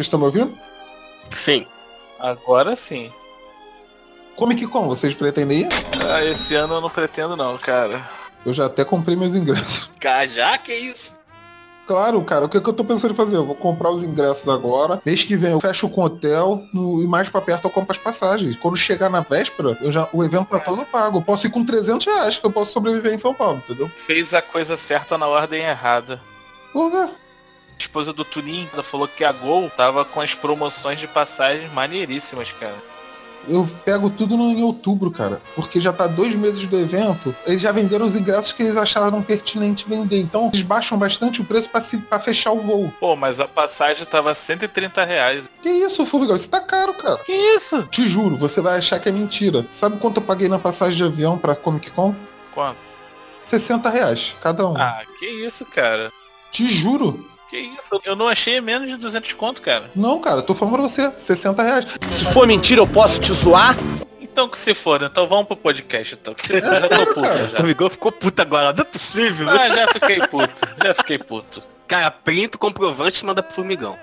Vocês estão me ouvindo? Sim. Agora sim. Comic Con, vocês pretendem ir? Ah, esse ano eu não pretendo não, cara. Eu já até comprei meus ingressos. Cara, já que isso? Claro, cara, o que, que eu tô pensando em fazer? Eu vou comprar os ingressos agora. Mês que vem eu fecho com o hotel no, e mais pra perto eu compro as passagens. Quando chegar na véspera, eu já, o evento tá todo pago. Eu posso ir com 300 reais que eu posso sobreviver em São Paulo, entendeu? Fez a coisa certa na ordem errada. Por quê? A esposa do Turim ela falou que a Gol tava com as promoções de passagens maneiríssimas, cara. Eu pego tudo no, em outubro, cara. Porque já tá dois meses do evento. Eles já venderam os ingressos que eles acharam pertinente vender. Então eles baixam bastante o preço pra fechar o voo. Pô, mas a passagem tava 130 reais. Que isso, Fubigão? Isso tá caro, cara. Que isso? Te juro, você vai achar que é mentira. Sabe quanto eu paguei na passagem de avião pra Comic Con? Quanto? 60 reais, cada um. Ah, que isso, cara. Te juro. Que isso? Eu não achei menos de 200 conto, cara. Não, cara, tô falando pra você. 60 reais. Se for mentira, eu posso te zoar? Então que se for, então vamos pro podcast, então. Que É sério. Formigão ficou puto agora, não é possível. Ah, já fiquei puto. Já fiquei puto. Cara, printa o comprovante e manda pro Formigão.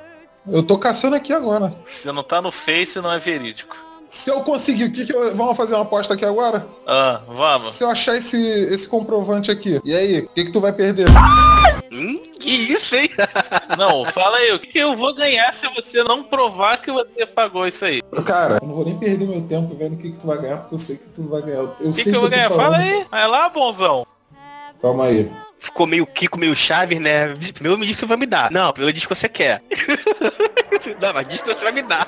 Eu tô caçando aqui agora. Se não tá no Face, não é verídico. Se eu conseguir, o que que eu... Vamos fazer uma aposta aqui agora? Ah, vamos. Se eu achar esse, esse comprovante aqui, e aí, o que que tu vai perder? Hum, que isso, hein? Não, fala aí, o que eu vou ganhar se você não provar que você pagou isso aí? Cara, eu não vou nem perder meu tempo vendo o que que tu vai ganhar, porque eu sei que tu vai ganhar. Eu O que, sei que eu vou ganhar? falando. Fala aí. Vai lá, bonzão. Calma aí. Ficou meio Kiko, meio Chaves, né? Primeiro me diz que você vai me dar. Não, primeiro diz que você quer. não, mas diz que você vai me dar.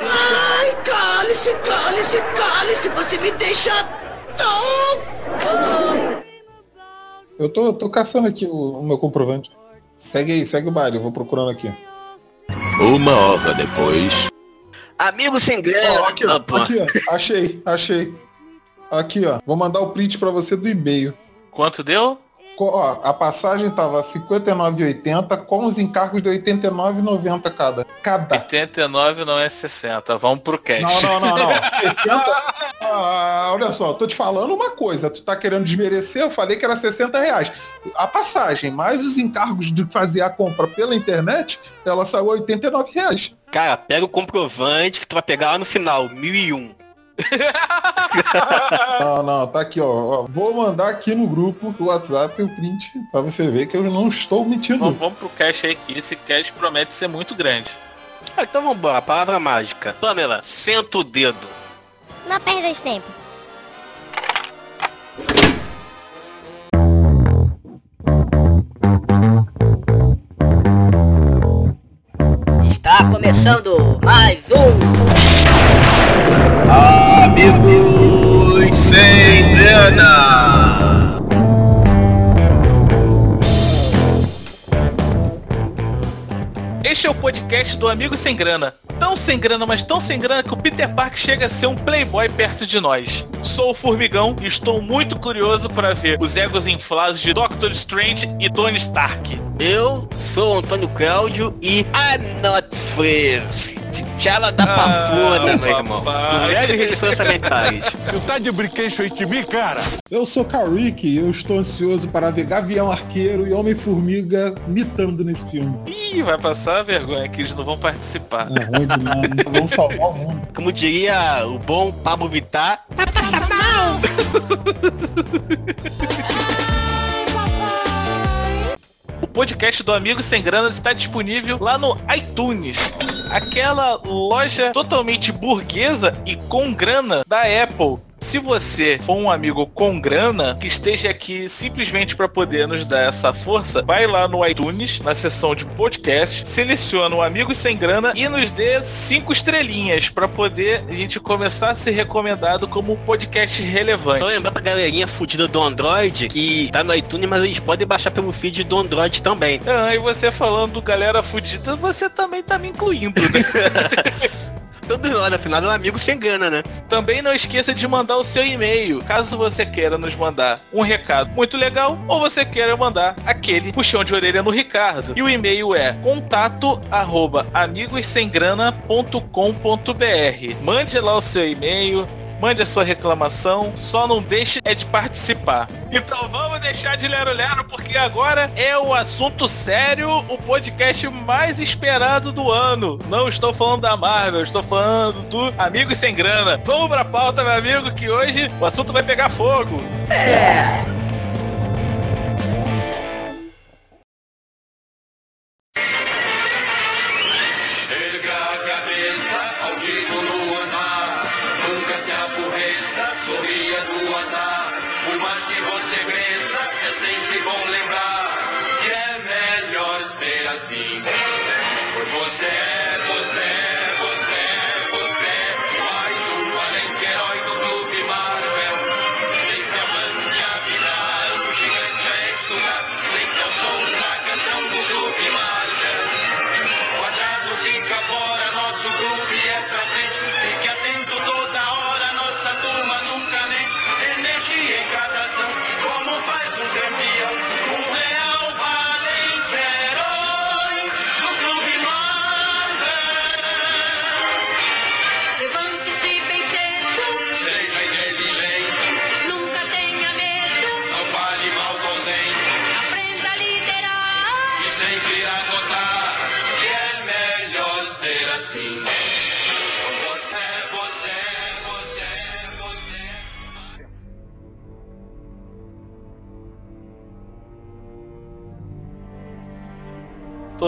Ai, cale-se, cale-se, cale-se, você me deixa... Não! Eu tô, tô caçando aqui o, o meu comprovante. Segue aí, segue o baile, eu vou procurando aqui. Uma hora depois. Amigo sem grana. Ó, aqui, ó, aqui, ó. Achei, achei. Aqui, ó. Vou mandar o print pra você do e-mail. Quanto deu? Ó, a passagem tava 59,80 com os encargos de 89,90 cada. Cada. 89 não é 60. Vamos pro cash. Não, não, não, não. 60. Ah, olha só, tô te falando uma coisa. Tu tá querendo desmerecer? Eu falei que era 60 reais. A passagem, mais os encargos de fazer a compra pela internet, ela saiu 89 reais. Cara, pega o comprovante que tu vai pegar lá no final, 1001. Não, não, tá aqui, ó. Vou mandar aqui no grupo do WhatsApp o print pra você ver que eu não estou mentindo. Vamos, vamos pro cash aí, que esse cash promete ser muito grande. Ah, então vambora, palavra mágica. Pamela, senta o dedo. Não perda de tempo. Está começando mais um... Amigos sem grana. Este é o podcast do Amigo Sem Grana. Tão sem grana, mas tão sem grana que o Peter Parker chega a ser um playboy perto de nós. Sou o Formigão e estou muito curioso para ver os egos inflados de Doctor Strange e Tony Stark. Eu sou o Antônio Cláudio e I'm not friends. T'Challa da Ah, pafuna, meu irmão. Leve restrições orçamentárias. Tu tá de brinquedo aí de mim, cara? Eu sou Karik e eu estou ansioso para ver Gavião Arqueiro e Homem-Formiga mitando nesse filme. Ih, vai passar a vergonha que eles não vão participar. É ruim demais. Vamos salvar o mundo. Como diria o bom Pablo Vittar, O podcast do Amigo Sem Grana está disponível lá no iTunes. Aquela loja totalmente burguesa e com grana da Apple. Se você for um amigo com grana que esteja aqui simplesmente para poder nos dar essa força, vai lá no iTunes, na seção de podcast, seleciona o Amigos Sem Grana e nos dê cinco estrelinhas para poder a gente começar a ser recomendado como um podcast relevante. só lembrar pra galerinha fudida do Android que tá no iTunes, mas eles podem baixar pelo feed do Android também. Ah, e você falando galera fudida, você também tá me incluindo, né? Todo nós, afinal, é um amigo sem grana, né? Também não esqueça de mandar o seu e-mail, caso você queira nos mandar um recado muito legal ou você queira mandar aquele puxão de orelha no Ricardo. E o e-mail é contato arroba Mande lá o seu e-mail, mande a sua reclamação, só não deixe é de participar. Então vamos deixar de lero lero porque agora é o assunto sério, o podcast mais esperado do ano. Não estou falando da Marvel, estou falando do Amigos Sem Grana. Vamos pra pauta, meu amigo, que hoje o assunto vai pegar fogo. Erga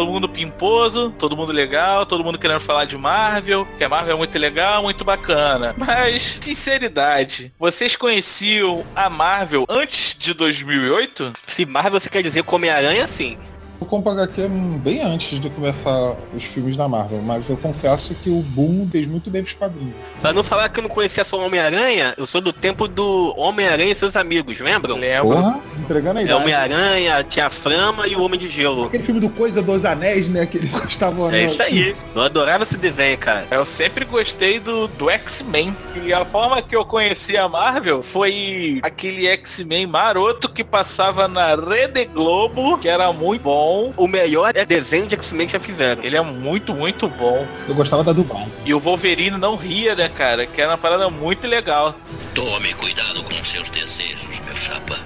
Todo mundo pimposo, todo mundo legal, todo mundo querendo falar de Marvel, que a Marvel é muito legal, muito bacana. Mas, sinceridade, vocês conheciam a Marvel antes de 2008? Se Marvel você quer dizer Homem-Aranha, sim. Eu compro HQ bem antes de começar os filmes da Marvel, mas eu confesso que o boom fez muito bem pros quadrinhos. Pra não falar que eu não conhecia só o Homem-Aranha, eu sou do tempo do Homem-Aranha e seus amigos, lembram? Lembro. Porra, entregando a É idade. Homem-Aranha, tinha a Frama e o Homem de Gelo. Aquele filme do Coisa dos Anéis, né? Que ele gostava É isso aí. Eu adorava esse desenho, cara. Eu sempre gostei do, do X-Men. E a forma que eu conheci a Marvel foi aquele X-Men maroto que passava na Rede Globo, que era muito bom. O melhor é desenho de X-Men que já fizeram. Ele é muito, muito bom. Eu gostava da dublagem. E o Wolverine não ria, né, cara? Que era uma parada muito legal. Tome cuidado com seus desejos, meu chapa.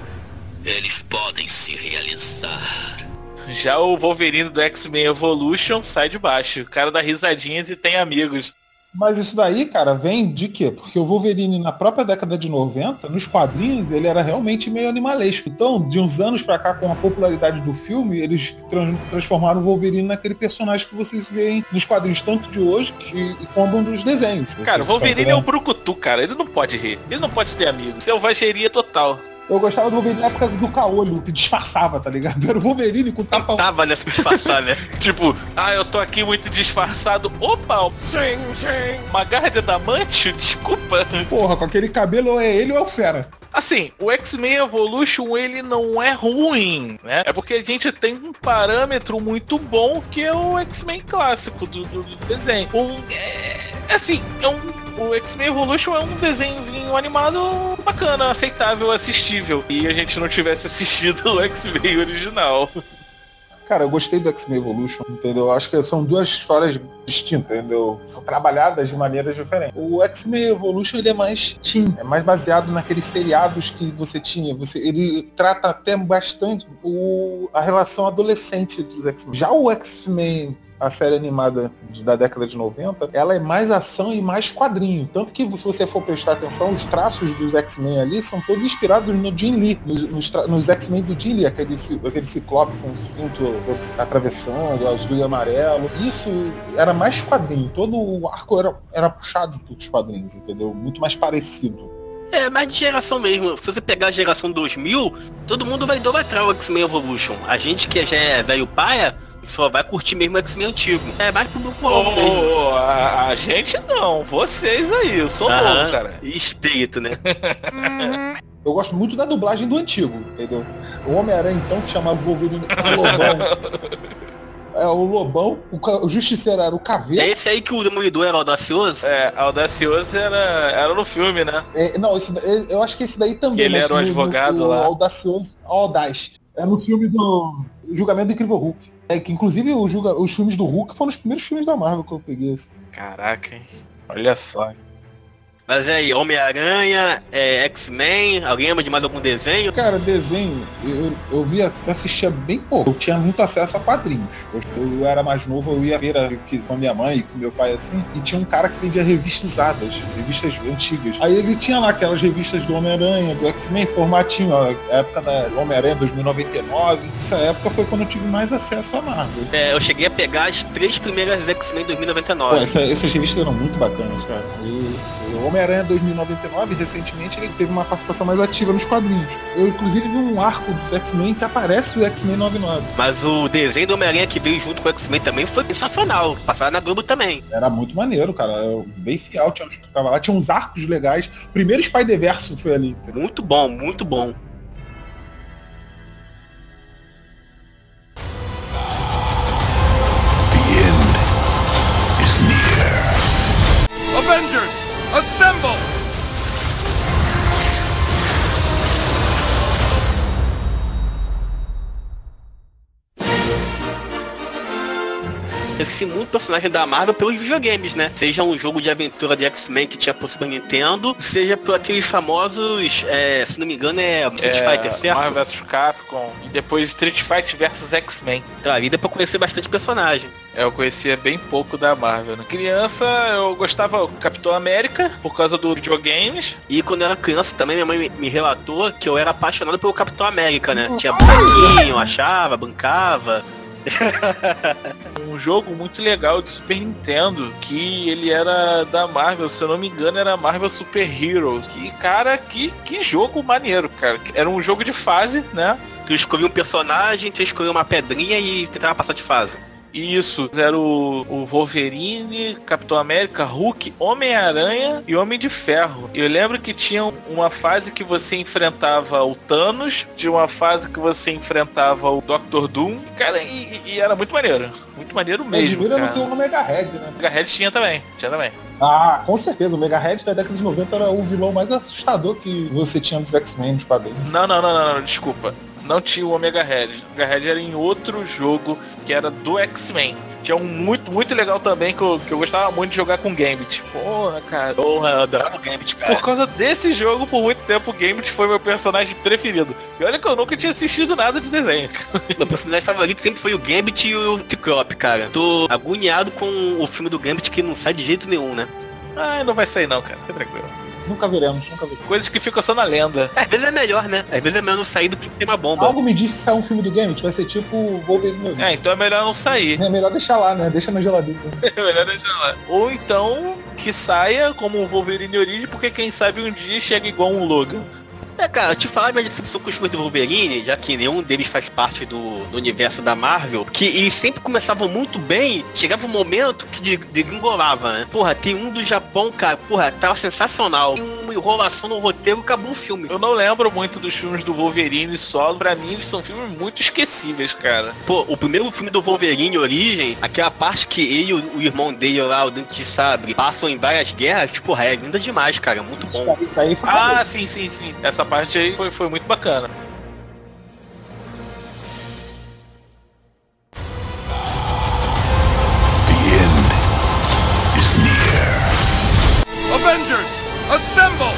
Eles podem se realizar. Já o Wolverine do X-Men Evolution sai de baixo. O cara dá risadinhas e tem amigos. Mas isso daí, cara, vem de quê? Porque o Wolverine, na própria década de 90, nos quadrinhos, ele era realmente meio animalesco. Então, de uns anos pra cá, com a popularidade do filme, eles tran- transformaram o Wolverine naquele personagem que vocês veem nos quadrinhos, tanto de hoje que, e como dos desenhos. Cara, o Wolverine é o? Brucutu, cara. Ele não pode rir. Ele não pode ter amigos. Selvageria total. Eu gostava do Wolverine na época do caolho, que disfarçava, tá ligado? Era o Wolverine com tapa Tava nessa disfarçar, né? Tipo, ah, eu tô aqui muito disfarçado. Opa, sim, sim. Uma garra de adamantio? Desculpa. porra, com aquele cabelo, ou é ele ou é o Fera. Assim, o X-Men Evolution, ele não é ruim, né? É porque a gente tem um parâmetro muito bom que é o X-Men clássico do, do- do desenho. Um, é, assim, é um... O X-Men Evolution é um desenhozinho animado bacana, aceitável, assistível. E a gente não tivesse assistido o X-Men original. Cara, eu gostei do X-Men Evolution, entendeu? Acho que são duas histórias distintas, entendeu? Trabalhadas de maneiras diferentes. O X-Men Evolution, ele é mais teen, é mais baseado naqueles seriados que você tinha. Você, ele trata até bastante o, a relação adolescente entre os X-Men. Já o X-Men a série animada da década de 90, ela é mais ação e mais quadrinho. Tanto que se você for prestar atenção, os traços dos X-Men ali são todos inspirados no Jim Lee, nos, nos nos X-Men do Jim Lee, aquele, aquele ciclope com o cinto atravessando, azul e amarelo. Isso era mais quadrinho. Todo o arco era, era puxado dos quadrinhos, entendeu? Muito mais parecido. É, mais de geração mesmo. Se você pegar a geração 2000, todo mundo vai idolatrar o X-Men Evolution. A gente que já é velho paia, só vai curtir mesmo o X-Men antigo. É mais pro grupo alvo mesmo. a, a gente não, vocês aí, eu sou Aham. novo, cara. E espírito, né? Eu gosto muito da dublagem do antigo, entendeu? O Homem-Aranha, então, que chamava o Wolverine Lobão. É, o Lobão, o, o Justiceiro era o É Caveira. esse aí que o Demolidor era audacioso? É, Audacioso era, era no filme, né? É, não, esse, da- eu acho que esse daí também. Que ele mas era o no- no- advogado o lá. Audacioso, Audaz. É no filme do Julgamento do Incrível Hulk. É que inclusive o julga, os filmes do Hulk foram os primeiros filmes da Marvel que eu peguei. assim. Caraca, hein? Olha só. Mas aí, Homem-Aranha, é, X-Men, alguém lembra de mais algum desenho? Cara, desenho, eu, eu via, assistia bem pouco. Eu tinha muito acesso a quadrinhos. Eu, eu era mais novo, eu ia ver que- com a minha mãe e com meu pai assim, e tinha um cara que vendia revistas usadas, revistas antigas. Aí ele tinha lá aquelas revistas do Homem-Aranha, do X-Men, formatinho, ó, a época da Homem-Aranha 2099. Essa época foi quando eu tive mais acesso a Marvel. É, eu cheguei a pegar as três primeiras X-Men Pô, 2099. essa- essas revistas eram muito bacanas, cara. E o Homem-Aranha 2099, recentemente, ele teve uma participação mais ativa nos quadrinhos. Eu, inclusive, vi um arco dos X-Men que aparece o X-Men 99. Mas o desenho do Homem-Aranha que veio junto com o X-Men também foi sensacional. Passava na Globo também. Era muito maneiro, cara. Eu- Bem fiel, tinha, tava lá, tinha uns arcos legais. O primeiro Spider-Verse foi ali. Muito bom, muito bom. Esse muito personagem da Marvel pelos videogames, né? Seja um jogo de aventura de X-Men que tinha pro Super Nintendo, seja por aqueles famosos, é, se não me engano, é Street É, Fighter, certo? Marvel vs Capcom e depois Street Fighter vs X-Men. Então ali dá pra conhecer bastante personagem. É, Eu conhecia bem pouco da Marvel. Né? Criança, eu gostava do Capitão América por causa do videogames. E quando eu era criança também, minha mãe me- me relatou que eu era apaixonado pelo Capitão América, né? Tinha bonequinho, achava, bancava. Um jogo muito legal de Super Nintendo, que ele era da Marvel, se eu não me engano, era Marvel Super Heroes. Que, cara, que, que jogo maneiro, cara. Era um jogo de fase, né? Tu escolhia um personagem, tu escolhia uma pedrinha e tentava passar de fase. Isso, era o, o Wolverine, Capitão América, Hulk, Homem-Aranha e Homem de Ferro. Eu lembro que tinha uma fase que você enfrentava o Thanos, tinha uma fase que você enfrentava o Doctor Doom. Cara, e, e era muito maneiro. Muito maneiro mesmo, Admira não cara. o Mega Red, né? Mega Red tinha também, tinha também. Ah, com certeza. O Mega Red da década de 90 era o vilão mais assustador que você tinha nos X-Men, nos quadrinhos. Não, não, não, não, não, desculpa. Não tinha o Omega Red. O Omega Red era em outro jogo que era do X-Men. Tinha um muito, muito legal também que eu, que eu gostava muito de jogar com Gambit. Porra, cara. Porra, eu adorava o Gambit, cara. Por causa desse jogo, por muito tempo, o Gambit foi meu personagem preferido. E olha que eu nunca tinha assistido nada de desenho. Meu personagem favorito sempre foi o Gambit e o Ciclope, cara. Tô agoniado com o filme do Gambit que não sai de jeito nenhum, né? Ah, não vai sair não, cara. Fica tranquilo. Nunca veremos, nunca veremos. Coisas que ficam só na lenda. Às vezes é melhor, né? Às vezes é melhor não sair do que ter uma bomba. Algo me diz que sai um filme do Gambit, vai ser tipo o Wolverine. É, então é melhor não sair. É melhor deixar lá, né? Deixa na geladeira. É melhor deixar lá. Ou então que saia como um Wolverine Origem, porque quem sabe um dia chega igual um Logan. É, cara, eu te falar minha decepção com os filmes do Wolverine, já que nenhum deles faz parte do, do universo da Marvel, que eles sempre começavam muito bem, chegava um momento que de- degringolava, né? Porra, tem um do Japão, cara, porra, tava sensacional. Tem uma enrolação no roteiro, acabou o filme. Eu não lembro muito dos filmes do Wolverine solo. Pra mim, eles são filmes muito esquecíveis, cara. Pô, o primeiro filme do Wolverine Origem, aquela parte que ele e o, o irmão dele lá, o Dente de Sabre, passam em várias guerras, porra, é linda demais, cara, muito bom. Ah, sim, sim, sim. Essa parte aí foi, foi muito bacana. Avengers, assemble!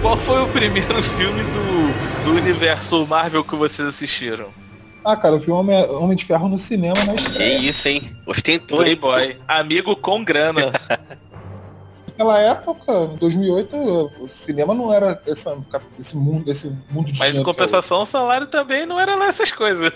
Qual foi o primeiro filme do, do universo Marvel que vocês assistiram? Ah, cara, eu vi Homem, Homem de Ferro no cinema na Que estreia. isso, hein? Ostentou, hein? Playboy. Amigo com grana. Naquela época, em 2008, o cinema não era essa, esse mundo, esse mundo de Mas em dinheiro que compensação, o salário também não era lá essas coisas.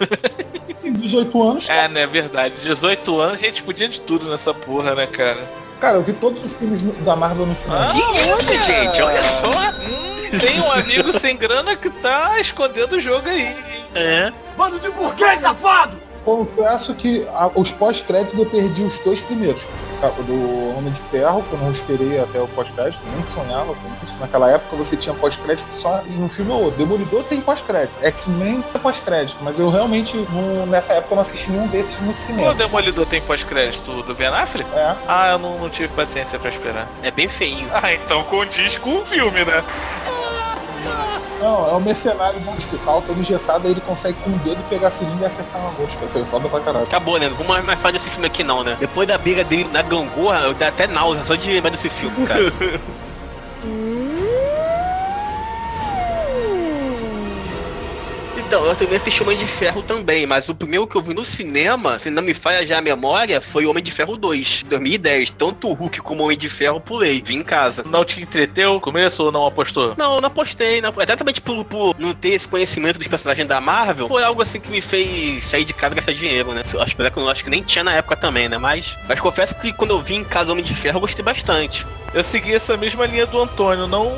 Em 18 anos, É, né? Verdade. 18 anos, a gente podia de tudo nessa porra, né, cara? cara, eu vi todos os filmes da Marvel no cinema. Que isso, gente? Olha só. Hum, tem um amigo sem grana que tá escondendo o jogo aí. É. Bando de burguês safado! Confesso que a- os pós-créditos eu perdi os dois primeiros. O Do Homem de Ferro, que eu não esperei até o pós-crédito, nem sonhava com isso. Naquela época você tinha pós-crédito só em um filme ou outro. Demolidor tem pós-crédito. X-Men tem pós-crédito. Mas eu realmente, não- nessa época, não assisti nenhum desses no Pô, o cinema. Demolidor tem pós-crédito do Ben Affleck? É. Ah, eu não, não tive paciência pra esperar. É bem feinho. Ah, então condiz com o filme, né? Não, é o mercenário no hospital, todo engessado, aí ele consegue com o dedo pegar a seringa e acertar uma mosca. Foi foda pra caralho. Acabou, né? Não vamos mais falar desse filme aqui não, né? Depois da briga dele na gangorra, eu dá até náusea só de lembrar desse filme, cara. Então, eu também assisti Homem de Ferro também, mas o primeiro que eu vi no cinema, se não me falha já a memória, foi Homem de Ferro 2, 2010. Tanto o Hulk como o Homem de Ferro pulei, vim em casa. Não te entreteu? Começo ou não apostou? Não, não apostei, não. Exatamente por, por não ter esse conhecimento dos personagens da Marvel, foi algo assim que me fez sair de casa e gastar dinheiro, né? Eu acho, eu acho que nem tinha na época também, né? Mas, mas confesso que quando eu vi em casa Homem de Ferro, eu gostei bastante. Eu segui essa mesma linha do Antônio. Não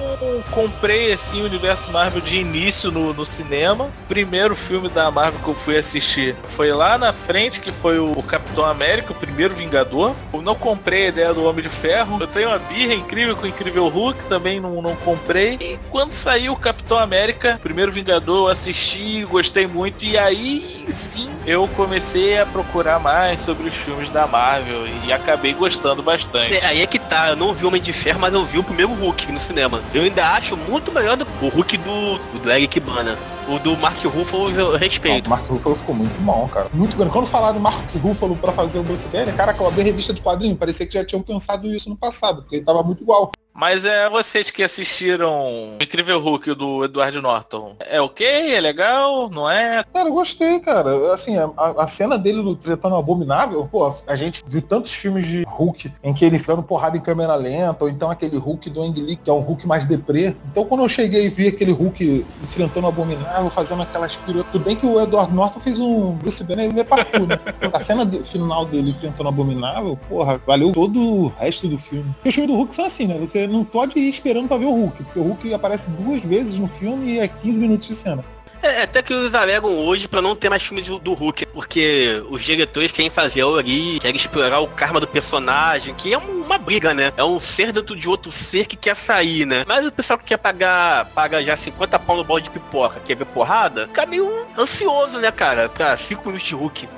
comprei assim o universo Marvel de início no, no cinema. Primeiro filme da Marvel que eu fui assistir foi lá na frente, que foi o Capitão América, o primeiro Vingador. Eu não comprei a ideia do Homem de Ferro. Eu tenho uma birra incrível com o Incrível Hulk, também não, não comprei. E quando saiu o Capitão América, primeiro Vingador, eu assisti, gostei muito. E aí sim eu comecei a procurar mais sobre os filmes da Marvel e acabei gostando bastante. É, aí é que tá, eu não vi Homem de Ferro, mas eu vi o primeiro Hulk no cinema. Eu ainda acho muito melhor do o Hulk do, do Eric Kibana. O do Mark Ruffalo eu respeito. O Mark Ruffalo ficou muito bom, cara. Muito grande. Quando falaram do Mark Ruffalo pra fazer o Bruce Banner, cara, eu abri revista de quadrinho, parecia que já tinham pensado isso no passado, porque ele tava muito igual. Mas é vocês que assistiram Incrível Hulk do Edward Norton. É ok? É legal? Não é? Cara, eu gostei, cara. Assim, a, a cena dele no tretando abominável, pô, a gente viu tantos filmes de Hulk em que ele enfiando porrada em câmera lenta, ou então aquele Hulk do Ang Lee, que é um Hulk mais deprê. Então quando eu cheguei e vi aquele Hulk enfrentando o abominável, fazendo aquelas piruetas, tudo bem que o Edward Norton fez um Bruce Banner ele é parkour, né? A cena do, final dele enfrentando o abominável, porra, valeu todo o resto do filme. Porque os filmes do Hulk são assim, né? Você não pode ir esperando pra ver o Hulk, porque o Hulk aparece duas vezes no filme e é 15 minutos de cena. É, até que eles alegam hoje pra não ter mais filmes do, do Hulk, porque os diretores querem fazer a Ori, querem explorar o karma do personagem, que é um- uma briga, né? É um ser dentro de outro ser que quer sair, né? Mas o pessoal que quer pagar, paga já 50 pau no balde de pipoca, quer ver porrada, fica meio ansioso, né, cara? Pra 5 minutos de Hulk.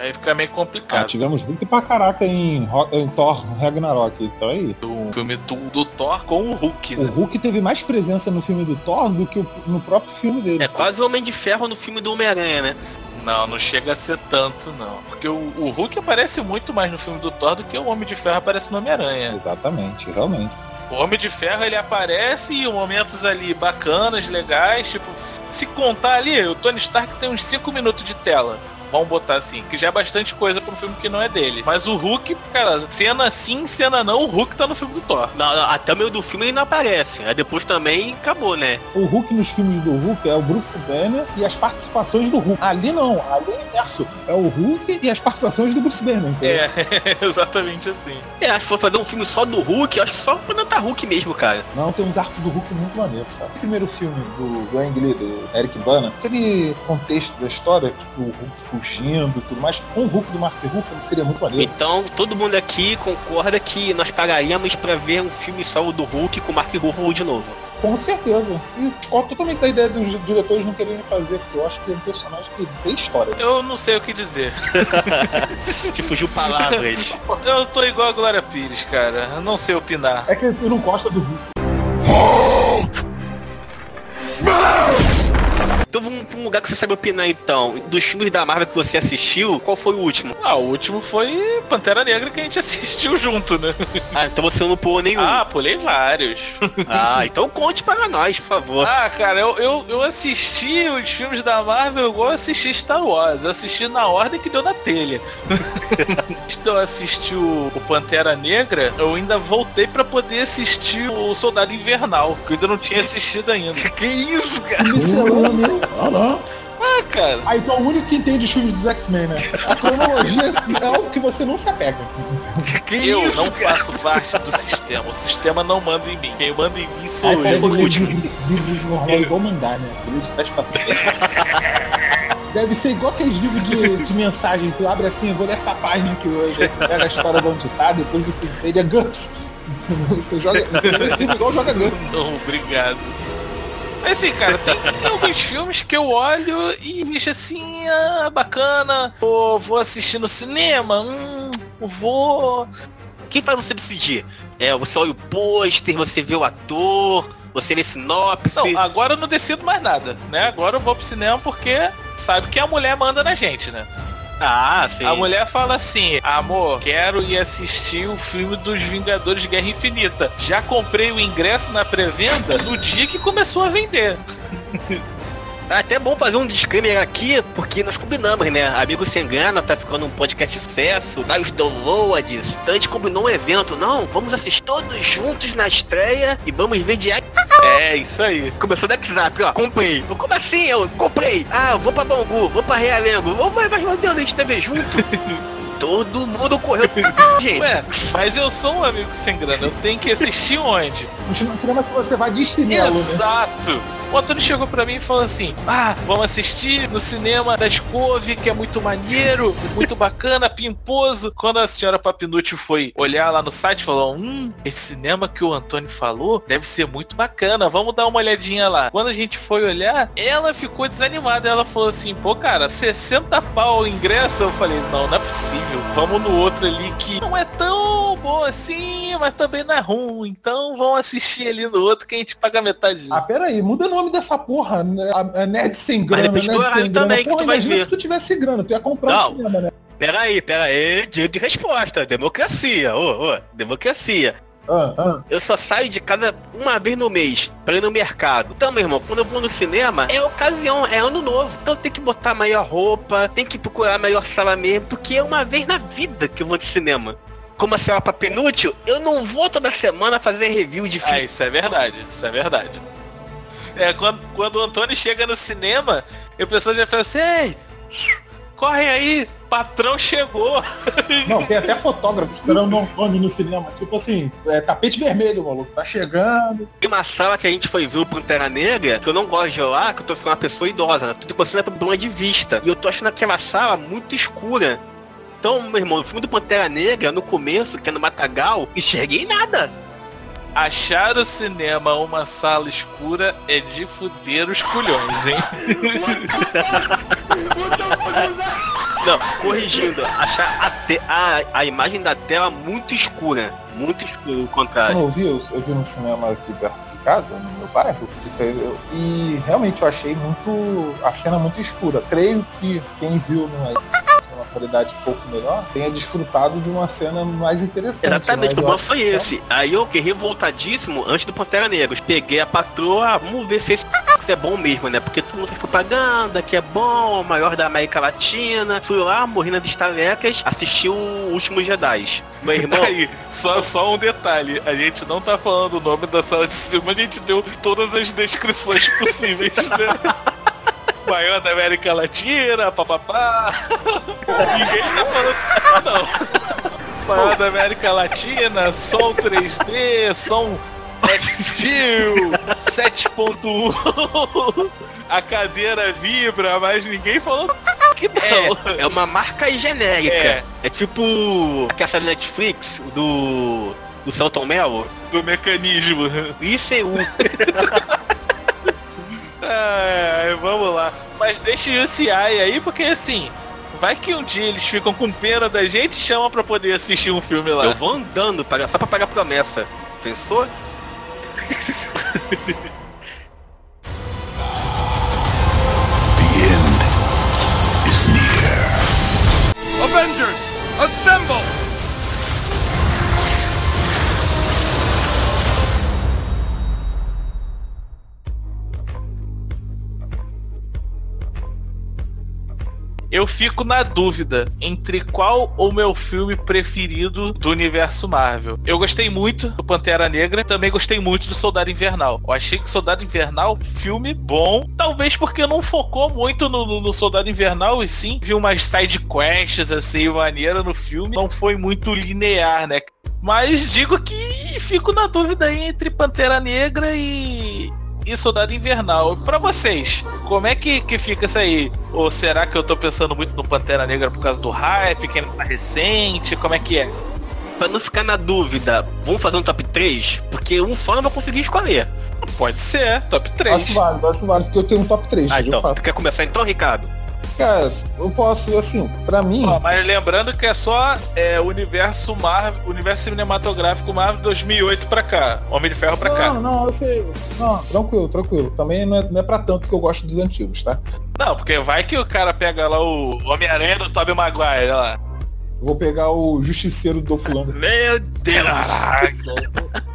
Aí fica meio Ah, complicado. tivemos Hulk pra caraca em, em Thor Ragnarok, então aí. O filme do, do Thor com o Hulk, O né? Hulk teve mais presença no filme do Thor do que o- no próprio filme dele. É quase o Homem de Ferro no filme do Homem-Aranha, né? Não, não chega a ser tanto, não. Porque o, o Hulk aparece muito mais no filme do Thor do que o Homem de Ferro aparece no Homem-Aranha. Exatamente, realmente. O Homem de Ferro ele aparece em momentos ali bacanas, legais, tipo, se contar ali, o Tony Stark tem uns 5 minutos de tela. Vamos botar assim, que já é bastante coisa pra um filme que não é dele. Mas o Hulk, cara, cena sim, cena não, o Hulk tá no filme do Thor. Não, não, até o meio do filme ele não aparece. Aí depois também acabou, né? O Hulk nos filmes do Hulk é o Bruce Banner e as participações do Hulk. Ali não, ali é o inverso. É o Hulk e as participações do Bruce Banner. entendeu? É, exatamente assim. É, acho que for fazer um filme só do Hulk, acho que só pra botar Hulk mesmo, cara. Não, tem uns arcos do Hulk muito maneiros, cara. O primeiro filme do, do Ang Lee, do Eric Bana, aquele contexto da história, tipo, o Hulk fugindo e tudo mais, com o Hulk do Mark Ruffalo seria muito maneiro. Então, todo mundo aqui concorda que nós pagaríamos pra ver um filme só do Hulk com o Mark Ruffalo de novo. Com certeza. E discordo totalmente da ideia dos diretores não quererem fazer, porque eu acho que é um personagem que tem história. Eu não sei o que dizer. Te fugiu palavras. Eu tô igual a Glória Pires, cara. Eu não sei opinar. É que tu não gosta do Hulk. Então vamos pra um lugar que você sabe opinar então. Dos filmes da Marvel que você assistiu, qual foi o último? Ah, o último foi Pantera Negra que a gente assistiu junto, né? Ah, então você não pulou nenhum. Ah, pulei vários. Ah, então conte para nós, por favor. Ah, cara, eu, eu, eu assisti os filmes da Marvel igual eu assisti Star Wars. Eu assisti na ordem que deu na telha. Antes de eu assistir o, o Pantera Negra, eu ainda voltei pra poder assistir o Soldado Invernal, que eu ainda não tinha assistido ainda. Que isso, cara? Miscelâneo. Ah, não. Ah, cara. Ah, então o único que entende os filmes dos X-Men, né? A cronologia é algo que você não se apega. Que Eu isso, não cara? faço parte do sistema. O sistema não manda em mim. Quem manda em mim sou Aí eu. tu deve foi o ler último? livro- livro normal igual mandar, né? Livro de trás pra frente. Deve ser igual aqueles livros de, de mensagem. Tu abre assim, eu vou ler essa página aqui hoje. Pega a história de onde tá, depois você entende. É GURPS. Você joga. Você livro igual joga GURPS. Não, obrigado. Mas assim, cara, tem, tem alguns filmes que eu olho e vejo assim, ah, bacana, vou, vou assistir no cinema, hum, vou. Quem faz você decidir? É, você olha o pôster, você vê o ator, Você lê sinopse. Não, agora eu não decido mais nada, né? Agora eu vou pro cinema porque sabe que a mulher manda na gente, né? Ah, sim. A mulher fala assim, amor, quero ir assistir o filme dos Vingadores de Guerra Infinita. Já comprei o ingresso na pré-venda no dia que começou a vender. É até bom fazer um disclaimer aqui, porque nós combinamos, né? Amigo Sem Grana tá ficando um podcast de sucesso, dá os downloads. Então a gente combinou um evento. Não, vamos assistir todos juntos na estreia e vamos ver de É, isso aí. Começou no WhatsApp, ó, comprei. Como assim? Eu comprei. Ah, eu vou pra Bangu, vou pra Realengo. Vou, mas, mas meu Deus, a gente deve junto. Todo mundo correu. gente, Ué, mas eu sou um amigo sem grana, eu tenho que assistir onde? No cinema que você vai de chinelo, né? O Antônio chegou pra mim e falou assim: Ah, vamos assistir no cinema da Scove, que é muito maneiro, muito bacana, pimposo. Quando a senhora Papinucci foi olhar lá no site, falou: Hum, esse cinema que o Antônio falou deve ser muito bacana, vamos dar uma olhadinha lá. Quando a gente foi olhar, ela ficou desanimada. Ela falou assim: Pô, cara, 60 pau ingresso. Eu falei: Não, não é possível. Vamos no outro ali que não é tão bom assim, mas também não é ruim. Então vamos assistir ali no outro que a gente paga metade. Ah, peraí, muda o nome dessa porra, né? A- a Nerd sem grana, Nerd sem grana. também, que Porra, tu vai imagina ver. se tu tivesse grana, tu ia comprar Não. o cinema, né? Pera aí, pera aí. Direito de resposta. Democracia. Ô, ô, democracia. Ah, ah. Eu só saio de casa uma vez no mês pra ir no mercado. Então, meu irmão, quando eu vou no cinema, é ocasião, é ano novo. Então tem que botar a maior roupa, tem que procurar a maior sala mesmo, porque é uma vez na vida que eu vou de cinema. Como a senhora Papenútil, eu não vou toda semana fazer review de É, filme. isso é verdade, isso é verdade. É, quando, quando o Antônio chega no cinema, o pessoal já fala assim, ei, corre aí, patrão chegou. Não, tem até fotógrafo esperando o Antônio no cinema. Tipo assim, é tapete vermelho, maluco. Tá chegando. Tem uma sala que a gente foi ver o Pantera Negra, que eu não gosto de olhar, que eu tô ficando uma pessoa idosa, né? Tô passando problema de vista. E eu tô achando aquela sala muito escura. Então, meu irmão, o filme do Pantera Negra, no começo, que é no Matagal, enxerguei nada. Achar o cinema uma sala escura é de fuder os culhões, hein? Não, corrigindo, achar a, te- a, a imagem da tela muito escura. Muito escuro o contraste. eu vi, eu, eu vi no cinema aqui perto de casa, no meu bairro, e realmente eu achei muito a cena muito escura. Creio que quem viu numa qualidade um pouco melhor tenha desfrutado de uma cena mais interessante. Exatamente, o acho foi que- esse. Aí eu fiquei revoltadíssimo antes do Pantera Negra. Peguei a patroa, ah, vamos ver se esse é bom mesmo, né? Porque todo mundo faz propaganda, que é bom, o maior da América Latina. Fui lá, morri nas estalecas, assisti o Último Jedi. Meu irmão, Aí, só, só um detalhe, a gente não tá falando o nome da sala de cinema, a gente deu todas as descrições possíveis, né? Maior da América Latina, papapá. Ninguém tá falando não. Maior da América Latina, som 3D, som Steel, 7.1. A cadeira vibra, mas ninguém falou que não. é, é uma marca genérica. É. É, tipo aquela Netflix do. do Celton Mello. do mecanismo. ICU. É, vamos lá. Mas deixa o UCI aí, porque assim, vai que um dia eles ficam com pena da gente e chamam pra poder assistir um filme lá. Eu vou andando pra, só pra pagar promessa. Pensou? Avengers, assemble! Eu fico na dúvida entre qual o meu filme preferido do universo Marvel. Eu gostei muito do Pantera Negra, também gostei muito do Soldado Invernal. Eu achei que Soldado Invernal, filme bom, talvez porque não focou muito no, no- no Soldado Invernal e sim viu umas side quests assim, maneira no filme. Não foi muito linear, né? Mas digo que fico na dúvida entre Pantera Negra e, e Soldado Invernal. Pra vocês, como é que, que fica isso aí? Ou será que eu tô pensando muito no Pantera Negra por causa do hype, que ainda tá recente? Como é que é? Pra não ficar na dúvida, vamos fazer um top 3? Porque um só não vai conseguir escolher. Pode ser, top 3. Acho válido, acho válido, porque eu tenho um top 3. Ah, então. Tu quer começar então, Ricardo? Cara, eu posso, assim, pra mim. Ó, mas lembrando que é só é, o universo Marvel, universo cinematográfico Marvel 2008 pra cá. Homem de Ferro pra cá. Não, não, eu sei. Não, tranquilo, tranquilo. Também não é, não é pra tanto que eu gosto dos antigos, tá? Não, porque vai que o cara pega lá o Homem-Aranha do Tobey Maguire, olha lá. Vou pegar o Justiceiro do Fulano. Meu Deus!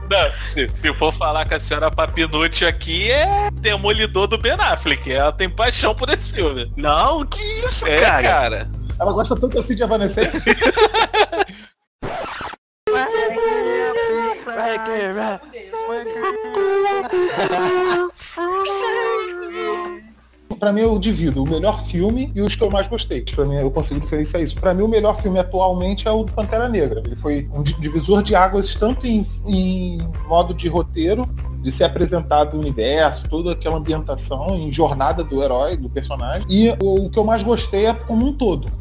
Não, se, se for falar com a senhora Papinucci aqui, é demolidor do Ben Affleck. Ela tem paixão por esse filme. Não, que isso, É, cara? cara. Ela gosta tanto assim de Evanescence? Pra mim eu divido o melhor filme e os que eu mais gostei. Pra mim eu consigo diferenciar isso. Pra mim o melhor filme atualmente é o Pantera Negra. Ele foi um di- divisor de águas tanto em, em modo de roteiro, de ser apresentado o universo, toda aquela ambientação em jornada do herói, do personagem. E o, o que eu mais gostei é como um todo,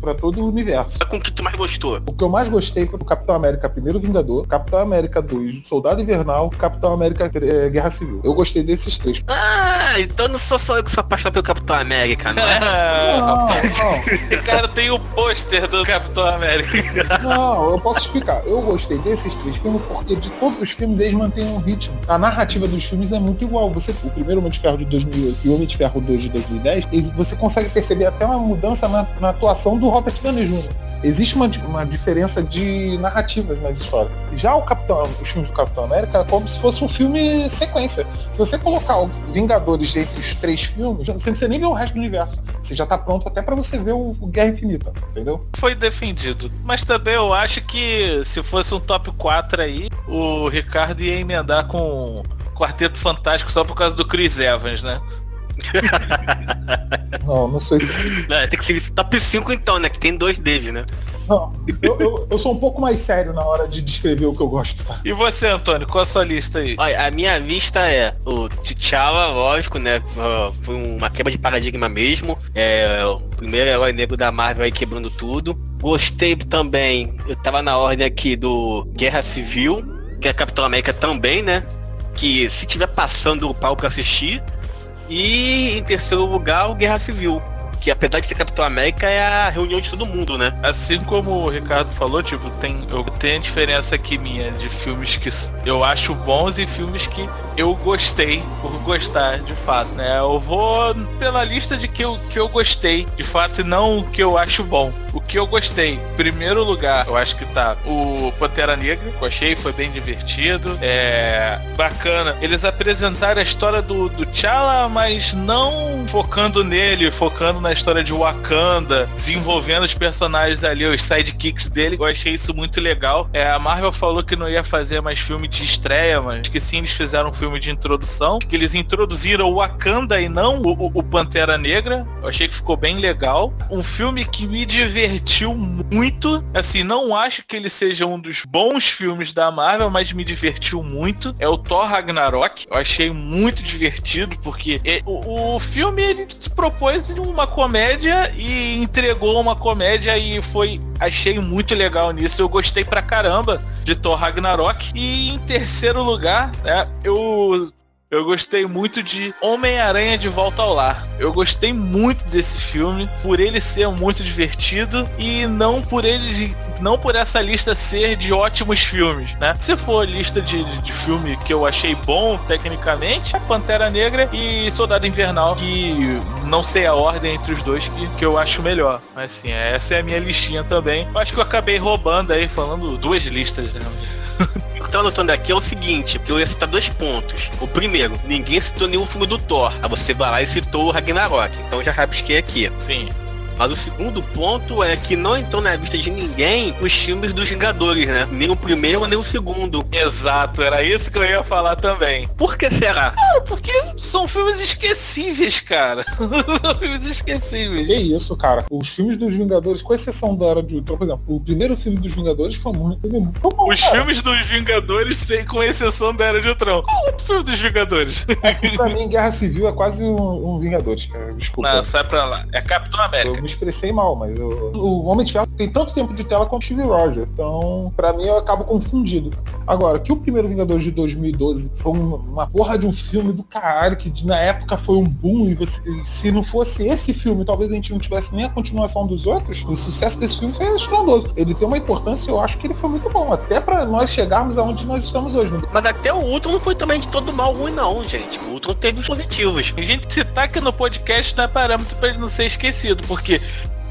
pra todo o universo. Com o que tu mais gostou? O que eu mais gostei foi o Capitão América Primeiro Vingador, Capitão América 2, Soldado Invernal, Capitão América eh, Guerra Civil. Eu gostei desses três. Ah, então não sou só eu que sou apaixonado pelo Capitão América, não é? Não, Ricardo tem o pôster do Capitão América. não, não, eu posso explicar. Eu gostei desses três filmes porque de todos os filmes eles mantêm um ritmo. A narrativa dos filmes é muito igual. Você, o primeiro Homem de Ferro de 2008 e o Homem de Ferro 2 de 2010, eles- você consegue perceber até uma mudança na, na atuação do Robert Downey Jr. Existe uma, uma diferença de narrativas nas histórias. Já o Capitão, os filmes do Capitão América é como se fosse um filme sequência. Se você colocar o Vingadores entre os três filmes, você não precisa nem ver o resto do universo. Você já tá pronto até pra você ver o, o Guerra Infinita, entendeu? Foi defendido. Mas também eu acho que se fosse um top 4 aí, o Ricardo ia emendar com Quarteto Fantástico só por causa do Chris Evans, né? Não, não sei se. É, tem que ser top 5 então, né? Que tem dois deles, né? Não, eu, eu, eu sou um pouco mais sério na hora de descrever o que eu gosto, tá? E você, Antônio, qual a sua lista aí? Olha, a minha vista é o T'Challa, lógico, né? Foi uma quebra de paradigma mesmo. É o primeiro herói negro da Marvel aí quebrando tudo. Gostei também, eu tava na ordem aqui do Guerra Civil, que é Capitão América também, né? Que se tiver passando o pau pra assistir. E em terceiro lugar, o Guerra Civil. Que apesar de ser Capitão América, é a reunião de todo mundo, né? Assim como o Ricardo falou, tipo, tem, eu tenho a diferença aqui minha de filmes que eu acho bons e filmes que eu gostei por gostar de fato, né? Eu vou pela lista de que eu, que eu gostei, de fato, e não o que eu acho bom. O que eu gostei, primeiro lugar, eu acho que tá o Pantera Negra, que eu achei, foi bem divertido, é bacana. Eles apresentaram a história do, do T'Challa, mas não focando nele, focando na história de Wakanda, desenvolvendo os personagens ali, os sidekicks dele. Eu achei isso muito legal. É, a Marvel falou que não ia fazer mais filme de estreia, mas que sim, eles fizeram um filme de introdução, que eles introduziram o Wakanda e não o, o- o Pantera Negra. Eu achei que ficou bem legal. Um filme que me divertiu muito. Assim, não acho que ele seja um dos bons filmes da Marvel, mas me divertiu muito. É o Thor Ragnarok. Eu achei muito divertido, porque é, o, o filme ele se propôs uma comédia e entregou uma comédia e foi. Achei muito legal nisso. Eu gostei pra caramba de Thor Ragnarok. E em terceiro lugar, né, eu eu gostei muito de Homem-Aranha de Volta ao Lar. Eu gostei muito desse filme por ele ser muito divertido e não por ele não por essa lista ser de ótimos filmes, né? Se for lista de, de filme que eu achei bom tecnicamente, é Pantera Negra e Soldado Invernal, que não sei a ordem entre os dois que, que eu acho melhor. Mas assim, essa é a minha listinha também. Acho que eu acabei roubando aí, falando duas listas, né? Tô anotando aqui é o seguinte, que eu ia citar dois pontos. O primeiro, ninguém citou nenhum filme do Thor. Aí você vai lá e citou o Ragnarok. Então já rabisquei aqui. Sim. Mas o segundo ponto é que não entrou na vista de ninguém os filmes dos Vingadores, né? Nem o primeiro, nem o segundo. Exato, era isso que eu ia falar também. Por que será? Cara, porque são filmes esquecíveis, cara. são filmes esquecíveis. Que isso, cara. Os filmes dos Vingadores, com exceção da Era de Ultron, por exemplo, o primeiro filme dos Vingadores foi muito, foi muito bom, Os cara. filmes dos Vingadores, sem, com exceção da Era de Ultron. Qual outro filme dos Vingadores? É que pra mim, Guerra Civil é quase um, um Vingadores, cara. Desculpa. Não, sai pra lá. É Capitão América. Me expressei mal, mas eu- o Homem de Ferro tem tanto tempo de tela quanto o Steve Rogers. Então, pra mim, eu acabo confundido. Agora, que o primeiro Vingadores de 2012 foi um- uma porra de um filme do caralho, que na época foi um boom, e, você- se não fosse esse filme, talvez a gente não tivesse nem a continuação dos outros, o sucesso desse filme foi estrondoso. Ele tem uma importância, eu acho que ele foi muito bom, até pra nós chegarmos aonde nós estamos hoje. né? Mas até o Ultron não foi também de todo mal ruim não, gente. O Ultron teve os positivos. A gente citar aqui no podcast não é parâmetro pra ele não ser esquecido, porque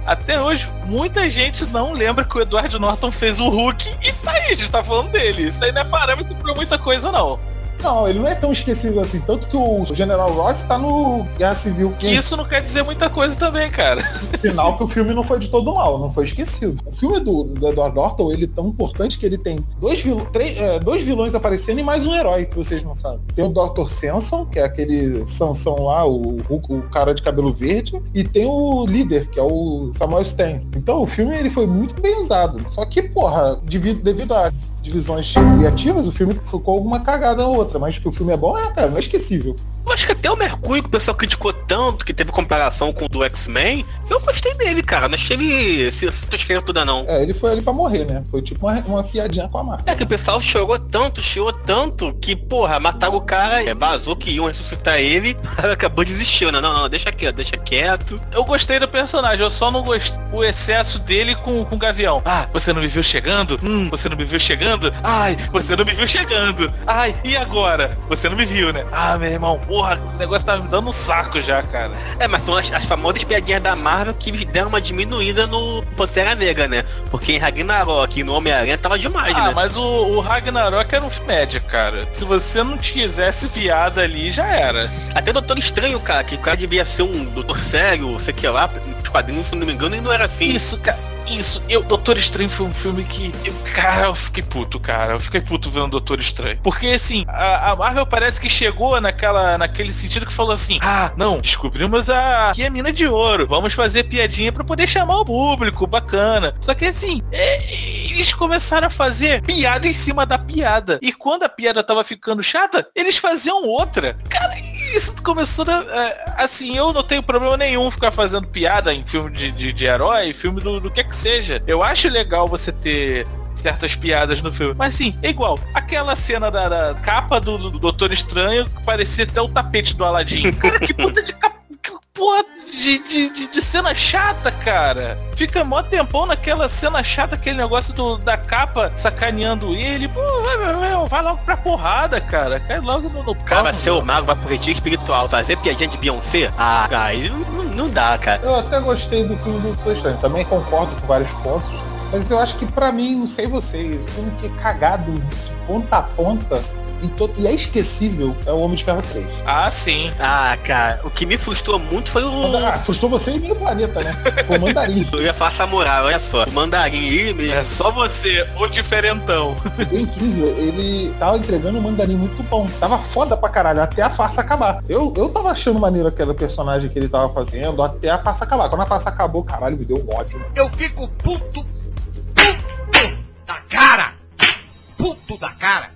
até hoje muita gente não lembra que o Edward Norton fez o Hulk e tá aí, a gente tá falando dele. Isso aí não é parâmetro pra muita coisa não. Não, ele não é tão esquecível assim, tanto que o General Ross tá no Guerra Civil Que isso não quer dizer muita coisa também, cara. final que o filme não foi de todo mal, não foi esquecido. O filme do, do Edward Norton, ele é tão importante que ele tem dois, vil, três, é, dois vilões aparecendo e mais um herói, que vocês não sabem. Tem o Dr. Samson, que é aquele Sansão lá, o, o, o cara de cabelo verde, e tem o líder, que é o Samuel Stan. Então o filme ele foi muito bem usado. Só que, porra, devido, devido a divisões criativas, o filme ficou alguma cagada ou outra, mas que o filme é bom, é, cara, não é esquecível. Eu acho que até o Mercúrio, que o pessoal criticou tanto, que teve comparação com o do X-Men, eu gostei dele, cara. Não achei ele essa tosqueira toda, não. É, ele foi ali pra morrer, né? Foi tipo uma, uma piadinha com a marca. É que o pessoal chorou tanto, chorou tanto, que, porra, mataram o cara, é, vazou que iam ressuscitar ele, acabou desistindo. Não, não, deixa quieto, deixa quieto. Eu gostei do personagem, eu só não gostei o excesso dele com, com o Gavião. Ah, você não me viu chegando? Hum, você não me viu chegando? Ai, você não me viu chegando. Ai, e agora? Você não me viu, né? Ah, meu irmão, porra, o negócio tá me dando um saco já, cara. É, mas são as, as famosas piadinhas da Marvel que deram uma diminuída no Pantera Negra, né? Porque em Ragnarok e no Homem-Aranha tava demais, Ah, né? mas o, o Ragnarok era um média, cara. Se você não quisesse piada ali, já era. Até Doutor Estranho, cara, que o cara devia ser um doutor sério, sei que lá, nos quadrinhos, se não me engano, e não era assim. Isso, cara. Isso, eu, Doutor Estranho foi um filme que. Eu, cara, eu fiquei puto, cara. Eu fiquei puto vendo Doutor Estranho. Porque assim, a, a Marvel parece que chegou naquela, naquele sentido que falou assim: Ah, não, descobrimos a, aqui a mina de ouro. Vamos fazer piadinha pra poder chamar o público, bacana. Só que assim, é, eles começaram a fazer piada em cima da piada. E quando a piada tava ficando chata, eles faziam outra. Cara, isso começou a, é, assim, eu não tenho problema nenhum ficar fazendo piada em filme de, de, de herói, filme do, do que que seja. Eu acho legal você ter certas piadas no filme. Mas sim, é igual. Aquela cena da, da capa do, do Doutor Estranho que parecia até o tapete do Aladdin. Cara, que puta de capa. Porra de, de, de, de cena chata, cara. Fica mó tempão naquela cena chata, aquele negócio do, da capa sacaneando ele. Pô, vai, vai, vai, vai logo pra porrada, cara. Cai logo no, no Cara, ser o mano. mago, vai pro retiro espiritual, fazer piadinha de Beyoncé? Ah, cara, não, não- dá, cara. Eu até gostei do filme do Estranho, também concordo com vários pontos, mas eu acho que pra mim, não sei vocês, o filme que é cagado de ponta a ponta e, to- e é esquecível é o Homem de Ferro 3. Ah, sim. Ah, cara, o que me frustrou muito foi o. Ah, frustrou você e meio planeta, né? Foi o Mandarim. Eu ia falar samurai, olha só. O mandarim aí mesmo. É só você, o diferentão. O Ben Kingsley, ele tava entregando um mandarim muito bom. Tava foda pra caralho, até a farsa acabar. Eu, eu tava achando maneiro aquele personagem que ele tava fazendo, até a farsa acabar. Quando a farsa acabou, caralho, me deu um ódio. Eu fico puto, puto da cara. Puto da cara.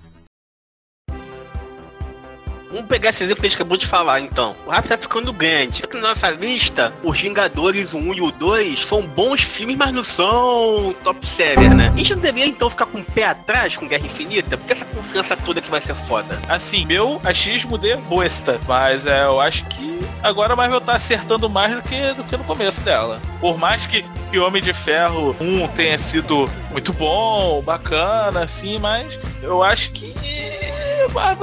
Vamos pegar esse exemplo que a gente acabou de falar, então. O rap tá ficando grande. Só que na nossa lista, os Vingadores, o 1 e o 2, são bons filmes, mas não são top seller, né? A gente não deveria, então, ficar com o pé atrás com Guerra Infinita? Porque essa confiança toda que vai ser foda. Assim, meu achismo de bosta. Mas é, eu acho que agora a Marvel tá acertando mais do que, do que no começo dela. Por mais que, que Homem de Ferro 1 tenha sido muito bom, bacana, assim, mas eu acho que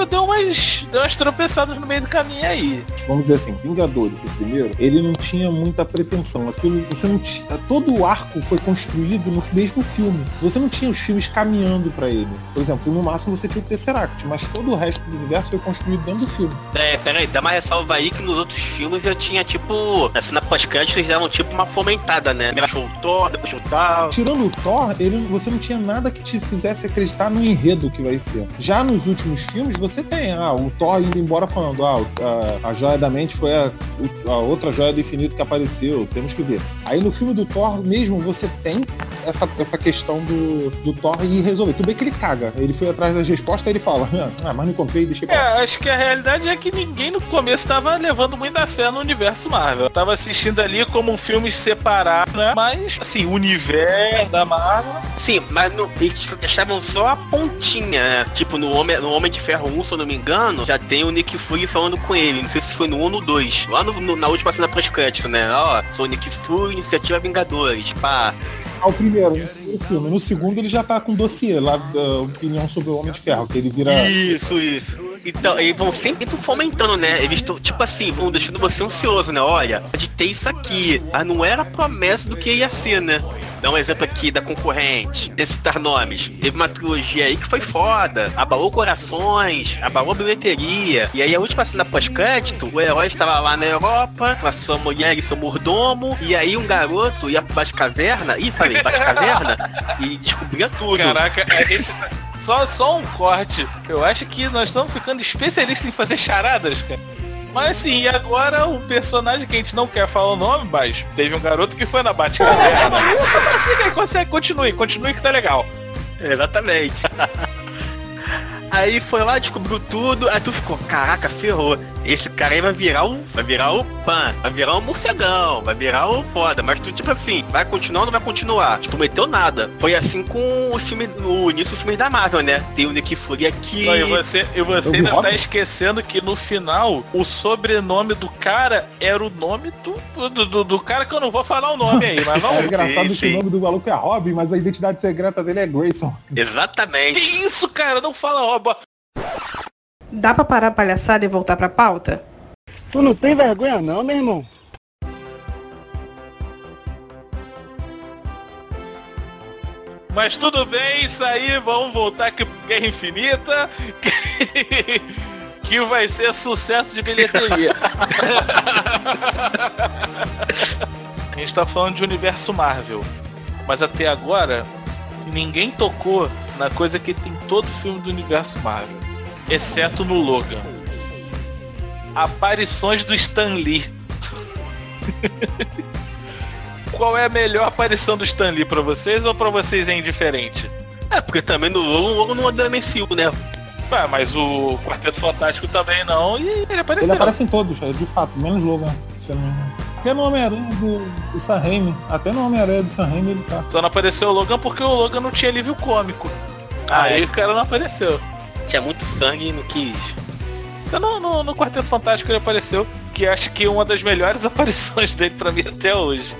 deu umas, deu umas tropeçadas no meio do caminho aí. vamos dizer assim, Vingadores, o primeiro, ele não tinha muita pretensão. Aquilo, você não tinha, todo o arco foi construído no mesmo filme. Você não tinha os filmes caminhando pra ele. Por exemplo, no máximo você tinha o Tesseract, mas todo o resto do universo foi construído dentro do filme. É, peraí, dá uma ressalva aí que nos outros filmes eu tinha, tipo, na cena pós-crédito eles davam, tipo, uma fomentada, né? Primeiro achou o Thor, depois o tal. Tirando o Thor, ele, você não tinha nada que te fizesse acreditar no enredo que vai ser. Já nos últimos filmes, você tem ah, o Thor indo embora falando, ah, a, a joia da mente foi a, a outra joia do infinito que apareceu, temos que ver. Aí no filme do Thor mesmo, você tem essa, essa questão do, do Thor e resolver. Tudo bem que ele caga. Ele foi atrás das respostas e ele fala, ah, mas não encontrei, deixei É, pra acho que a realidade é que ninguém no começo tava levando muita fé no universo Marvel. Tava assistindo ali como um filme separado, né? Mas, assim, o universo da Marvel. Sim, mas no, eles deixavam só a pontinha, né? Tipo, no Homem, no Homem de Ferro 1, se eu não me engano, já tem o Nick Fury falando com ele. Não sei se foi no 1 ou no 2. Lá no- no- na última cena pós-crédito, né? Ó, sou o Nick Fury, Iniciativa Vingadores. Pá. Ah, o primeiro, primeiro filme. No segundo ele já tá com dossiê lá da opinião sobre o Homem de Ferro, que ele vira. Isso, isso. Então, eles vão sempre fomentando, né? Eles estão, tipo assim, vão deixando você ansioso, né? Olha, pode ter isso aqui. Mas não era a promessa do que ia ser, né? Dá um exemplo aqui da concorrente, de citar nomes. Teve uma trilogia aí que foi foda. Abalou corações, abalou bilheteria. E aí a última cena pós-crédito, o herói estava lá na Europa, com a sua mulher e seu mordomo. E aí um garoto ia pra Batcaverna, ih, falei, Batcaverna, e descobria tudo. Caraca, a gente. Só, só um corte. Eu acho que nós estamos ficando especialistas em fazer charadas, cara. Mas assim, e agora o personagem que a gente não quer falar o nome, mas teve um garoto que foi na Batcaverna. Consiga aí, consegue, continue, continue que tá legal. Exatamente. Aí foi lá, descobriu tudo, aí tu ficou, caraca, ferrou. Esse cara aí vai virar o. Vai virar o pan, vai virar o morcegão, vai virar o foda. Mas tu, tipo assim, vai continuar ou não vai continuar? Tipo, meteu nada. Foi assim com o filme, o início dos filmes da Marvel, né? Tem o Nick Fury aqui. Não, e você, e você ainda tá Robin? esquecendo que no final o sobrenome do cara era o nome do, do, do, do cara que eu não vou falar o nome aí, mas É vamos. engraçado que sim. o nome do maluco é Robin, mas a identidade secreta dele é Grayson. Exatamente. Que isso, cara? Não fala Roba. Dá pra parar a palhaçada e voltar pra pauta? Tu não tem vergonha não, meu irmão? Mas tudo bem, isso aí, vamos voltar aqui pro Guerra Infinita, que, que vai ser sucesso de bilheteria. A gente tá falando de universo Marvel, mas até agora ninguém tocou na coisa que tem todo filme do universo Marvel, exceto no Logan. Aparições do Stan Lee. Qual é a melhor aparição do Stan Lee pra vocês ou pra vocês é indiferente? É, porque também no Logan, o Logan não é do MCU, né? Ah, mas o Quarteto Fantástico também não, e ele apareceu. Ele aparece em todos, é, de fato, menos Logan. se. Até no Homem-Aranha do, do Sam Raimi. Até no Homem-Aranha do Sam Raimi ele tá. Só não apareceu o Logan porque o Logan não tinha alívio cômico. Ah, Aí é? o cara não apareceu. Tinha muito sangue e não quis. Então no, no, no Quarteto Fantástico ele apareceu, que acho que uma das melhores aparições dele pra mim até hoje.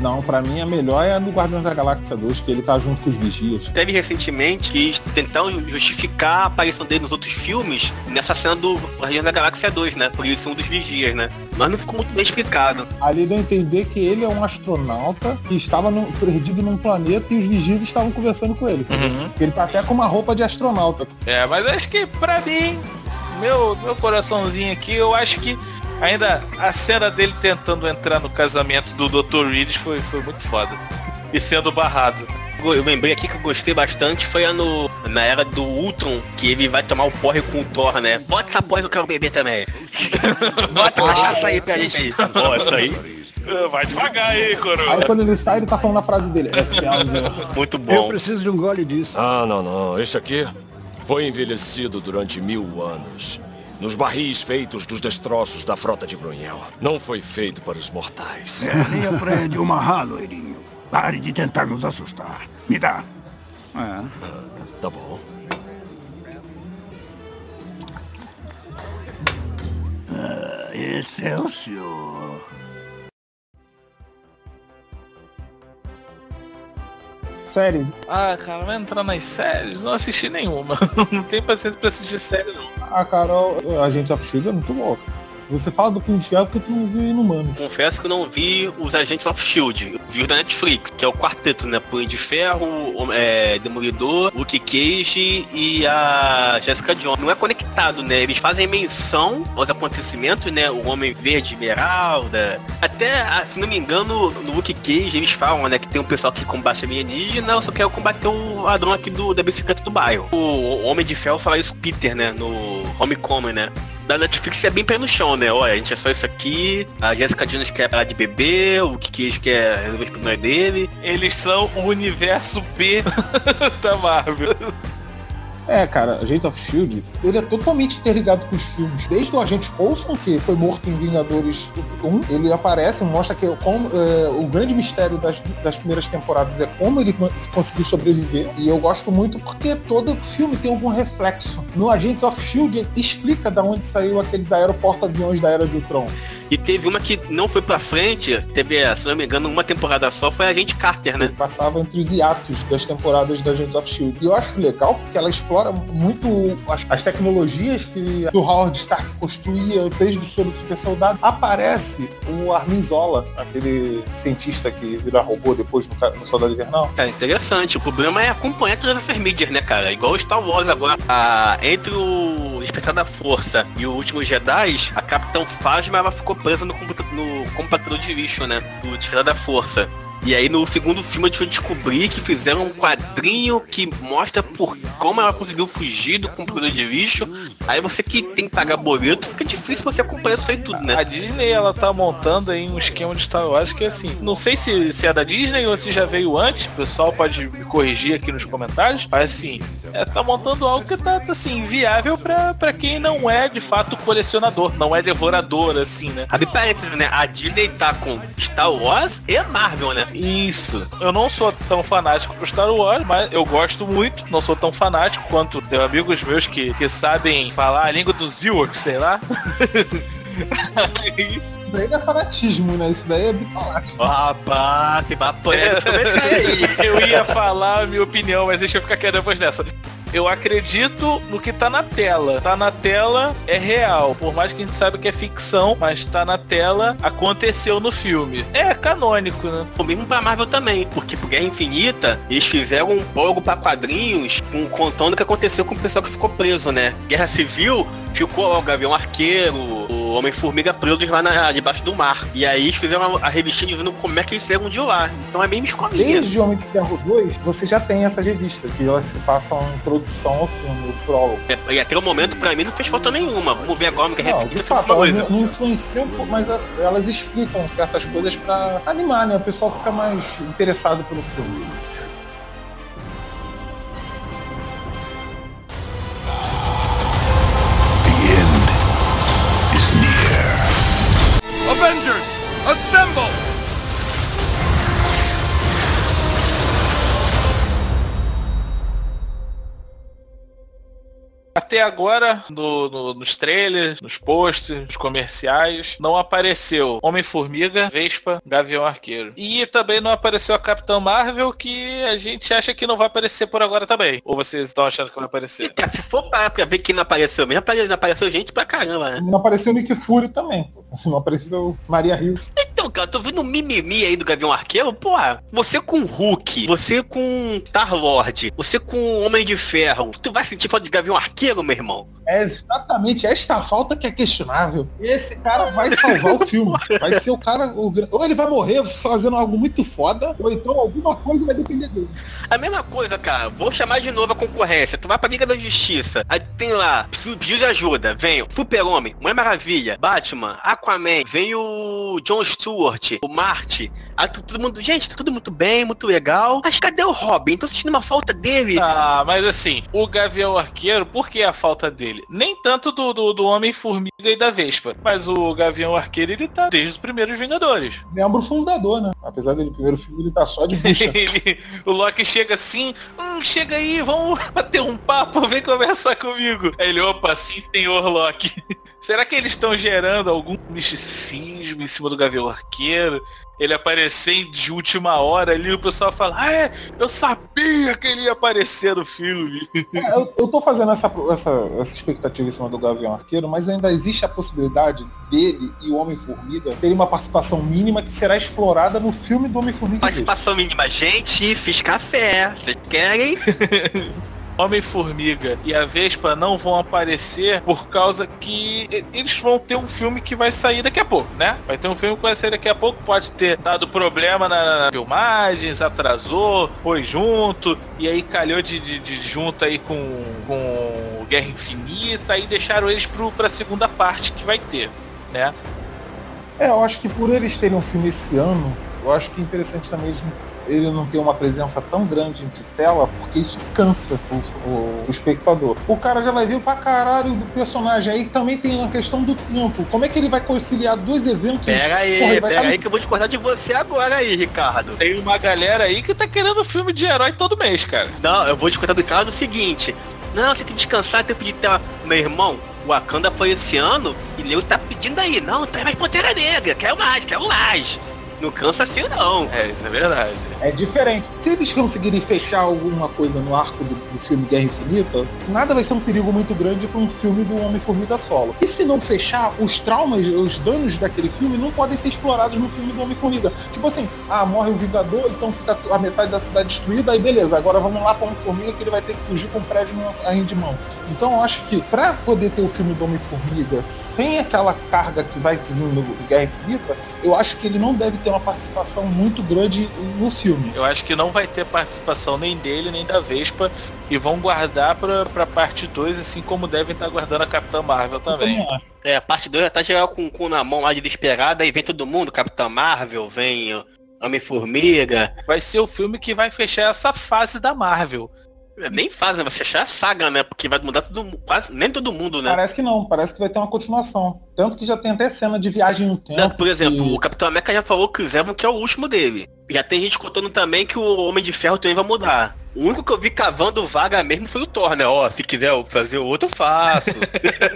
Não, pra mim a melhor é a do Guardiões da Galáxia 2, que ele tá junto com os Vigias. Teve recentemente que tentaram justificar a aparição dele nos outros filmes nessa cena do Guardiões da Galáxia 2, né? Por isso um dos vigias, né? Mas não ficou muito bem explicado. Ali deu a entender que ele é um astronauta que estava no- perdido num planeta e os Vigias estavam conversando com ele. Uhum. Ele tá até com uma roupa de astronauta. É, mas acho que pra mim, meu, meu coraçãozinho aqui, eu acho que ainda a cena dele tentando entrar no casamento do Dr. Reed foi, foi muito foda. E sendo barrado. Eu lembrei aqui que eu gostei bastante, foi a no, na era do Ultron, que ele vai tomar o porre com o Thor, né? Bota essa porra que eu quero beber também. Bota a cachaça aí pra gente aí. Bota aí. Ah, Vai devagar aí, coroa. Aí quando ele sai, ele tá falando a frase dele. Excelsior. Muito Eu bom. preciso de um gole disso. Ah, não, não. Este aqui foi envelhecido durante mil anos. Nos barris feitos dos destroços da frota de Grunhel. Não foi feito para os mortais. É, nem aprende uma rá, loirinho. Pare de tentar nos assustar. Me dá. Tá bom. Esse é o senhor. Sério, Ah, cara, vai entrar nas séries? Não assisti nenhuma. Não tem paciência pra assistir série, não. A Carol, a gente of Shield é muito louca. Você fala do de Ferro porque tu não viu Inumanos. Confesso que não vi os Agentes of Shield. Eu vi o da Netflix, que é o quarteto, né? Punho de Ferro, é, Demolidor, Luke Cage e a Jessica Jones. Não é conectado, né? Eles fazem menção aos acontecimentos, né? O Homem Verde, Esmeralda. Até, ah, se não me engano, no Luke Cage eles falam, né? Que tem um pessoal que combate alienígena, eu só quero combater o ladrão aqui do, da bicicleta do bairro. O Homem de Ferro fala isso Peter, né? No Homecoming, né? da Netflix é bem pé no chão, né? Olha, a gente é só isso aqui, a Jessica Jones quer parar de beber, o Kiki quer resolver os problemas dele. Eles são o universo B da Marvel. É, cara, Agent of Shield, ele é totalmente interligado com os filmes. Desde o Agente Coulson, que foi morto em Vingadores 1, ele aparece, mostra que como, é, o grande mistério das, das primeiras temporadas é como ele conseguiu sobreviver. E eu gosto muito porque todo filme tem algum reflexo. No Agents of Shield explica da onde saiu aqueles aeroporto-aviões da Era de Ultron. E teve uma que não foi pra frente, teve, se não me engano, uma temporada só, foi a Agente Carter, né? Ele passava entre os hiatos das temporadas da Agents of Shield. E eu acho legal porque ela explora muito as, as tecnologias que o Howard Stark construía desde o do super soldado. Aparece o Armin Zola, aquele cientista que vira robô depois no, no Soldado Invernal. Cara, interessante. O problema é acompanhar todas as mídias, né, cara? Igual o Star Wars agora. A, entre o Despertar da Força e o Último Jedi, a Capitão Phasma ela ficou presa no, no computador de lixo, né? Do Despertar da Força. E aí no segundo filme a gente foi descobrir que fizeram um quadrinho que mostra por como ela conseguiu fugir do computador de lixo. Aí você que tem que pagar boleto, fica difícil você acompanhar isso aí tudo, né? A Disney ela tá montando aí um esquema de Star Wars que é assim, não sei se, se é da Disney ou se já veio antes, o pessoal pode me corrigir aqui nos comentários, mas assim, é, tá montando algo que tá, tá assim, viável pra, pra quem não é de fato colecionador, não é devorador, assim, né? Abre parênteses, né? A Disney tá com Star Wars e Marvel, né? Isso. Eu não sou tão fanático pro Star Wars, mas eu gosto muito. Não sou tão fanático quanto tenho amigos meus que, que sabem falar a língua dos Ewoks, sei lá. Isso daí não é fanatismo, né? Isso daí é bitolático. Rapaz, que bapanha. Eu ia falar a minha opinião, mas deixa eu ficar quieto depois dessa eu acredito no que tá na tela. Tá na tela é real. Por mais que a gente saiba que é ficção, mas tá na tela, aconteceu no filme. É canônico, né? O mesmo pra Marvel também, porque por Guerra Infinita, eles fizeram um jogo pra quadrinhos com, contando o que aconteceu com o pessoal que ficou preso, né? Guerra Civil ficou ó, o Gavião Arqueiro, Homem-Formiga presos lá na, debaixo do mar. E aí eles fizeram a, a revistinha dizendo como é que eles saíram de lá. Então é bem escolinha. Desde Homem de Ferro 2, você já tem essas revistas, que elas se passam em introdução ao filme, o prólogo. É, e até o momento, pra mim, não fez falta nenhuma. Vamos ver agora que a revistinha faz uma coisa. Não, não influenciam, mas elas, elas explicam certas coisas pra animar, né? O pessoal fica mais interessado pelo filme. Até agora, no, no, nos trailers, nos posts, nos comerciais, não apareceu Homem-Formiga, Vespa, Gavião Arqueiro. E também não apareceu a Capitã Marvel, que a gente acha que não vai aparecer por agora também. Ou vocês estão achando que vai aparecer? Eita, se for para pra ver quem não apareceu mesmo, apareceu gente pra caramba, né? Não apareceu Nick Fury também. Não apareceu Maria Rio. Então, cara, tô vendo um mimimi aí do Gavião Arqueiro, pô, você com Hulk, você com Star-Lord, você com Homem de Ferro, tu vai sentir falta de Gavião Arqueiro, meu irmão? É exatamente esta falta que é questionável. Esse cara vai salvar o filme. Vai ser o cara. O, ou ele vai morrer fazendo algo muito foda, ou então alguma coisa vai depender dele. A mesma coisa, cara. Vou chamar de novo a concorrência. Tu vai pra Liga da Justiça. Aí tem lá, preciso de ajuda. Vem o Super-Homem, Mulher Maravilha, Batman, Aquaman, vem o John Stewart, o Marte. Aí todo mundo. Gente, tá tudo muito bem, muito legal. Mas cadê o Robin? Tô sentindo uma falta dele. Ah, mas assim, o Gavião Arqueiro, por que a falta dele? Nem tanto do, do, do Homem-Formiga e da Vespa. Mas o Gavião Arqueiro, ele tá desde os primeiros Vingadores. Membro fundador, né? Apesar dele, primeiro filme, ele tá só de bucha. o Loki chega assim, hum, chega aí, vamos bater um papo, vem conversar comigo. Aí ele, opa, sim, senhor Loki. Será que eles estão gerando algum misticismo em cima do Gavião Arqueiro? Ele aparecer de última hora ali, o pessoal fala, ah, é, eu sabia que ele ia aparecer no filme. É, eu, eu tô fazendo essa, essa, essa expectativa em cima do Gavião Arqueiro, mas ainda existe a possibilidade dele e o Homem-Formiga terem uma participação mínima que será explorada no filme do Homem-Formiga. Participação mínima, gente, fiz café. Vocês querem? Homem-Formiga e a Vespa não vão aparecer por causa que eles vão ter um filme que vai sair daqui a pouco, né? Vai ter um filme que vai sair daqui a pouco, pode ter dado problema na, na filmagens, atrasou, foi junto, e aí calhou de, de- de junto aí com, com Guerra Infinita e deixaram eles pro, pra segunda parte que vai ter, né? É, eu acho que por eles terem um filme esse ano, eu acho que é interessante também eles, ele não ter uma presença tão grande de tela, porque isso cansa o, o- o espectador. O cara já vai ver pra caralho do personagem. Aí também tem a questão do tempo. Como é que ele vai conciliar dois eventos? Pera aí, Porra, pera tá- aí que eu vou discordar de você agora aí, Ricardo. Tem uma galera aí que tá querendo filme de herói todo mês, cara. Não, eu vou discordar do Ricardo o seguinte. Não, tem que descansar, tem tempo de ter. Meu irmão, o Wakanda foi esse ano e Leo tá pedindo aí. Não, tem mais Pantera Negra, quero mais, quero mais. Não cansa assim não. É, isso é verdade. É diferente. Se eles conseguirem fechar alguma coisa no arco do, do filme Guerra Infinita, nada vai ser um perigo muito grande para um filme do Homem-Formiga solo. E se não fechar, os traumas, os danos daquele filme não podem ser explorados no filme do Homem-Formiga. Tipo assim, ah, morre o Vingador, então fica a metade da cidade destruída, aí beleza, agora vamos lá para o Homem-Formiga que ele vai ter que fugir com o prédio na de mão. Então eu acho que para poder ter o filme do Homem-Formiga sem aquela carga que vai vir no Guerra Infinita, eu acho que ele não deve ter uma participação muito grande no filme. Eu acho que não vai ter participação nem dele, nem da Vespa. E vão guardar pra, pra parte 2, assim como devem estar guardando a Capitã Marvel também. É, a parte 2 já tá geral com o cu na mão lá de desesperada, aí vem todo mundo, Capitã Marvel, vem Homem-Formiga. Vai ser o filme que vai fechar essa fase da Marvel. É, Nem fazem, vai fechar a saga, né? Porque vai mudar todo mundo, quase, nem todo mundo, né? Parece que não, parece que vai ter uma continuação. Tanto que já tem até cena de viagem no tempo. Não, por exemplo, que- o Capitão América já falou que o Zevon que é o último dele. Já tem gente contando também que o Homem de Ferro também vai mudar. O único que eu vi cavando vaga mesmo foi o Thor, né? Ó, se quiser eu fazer outro, eu faço.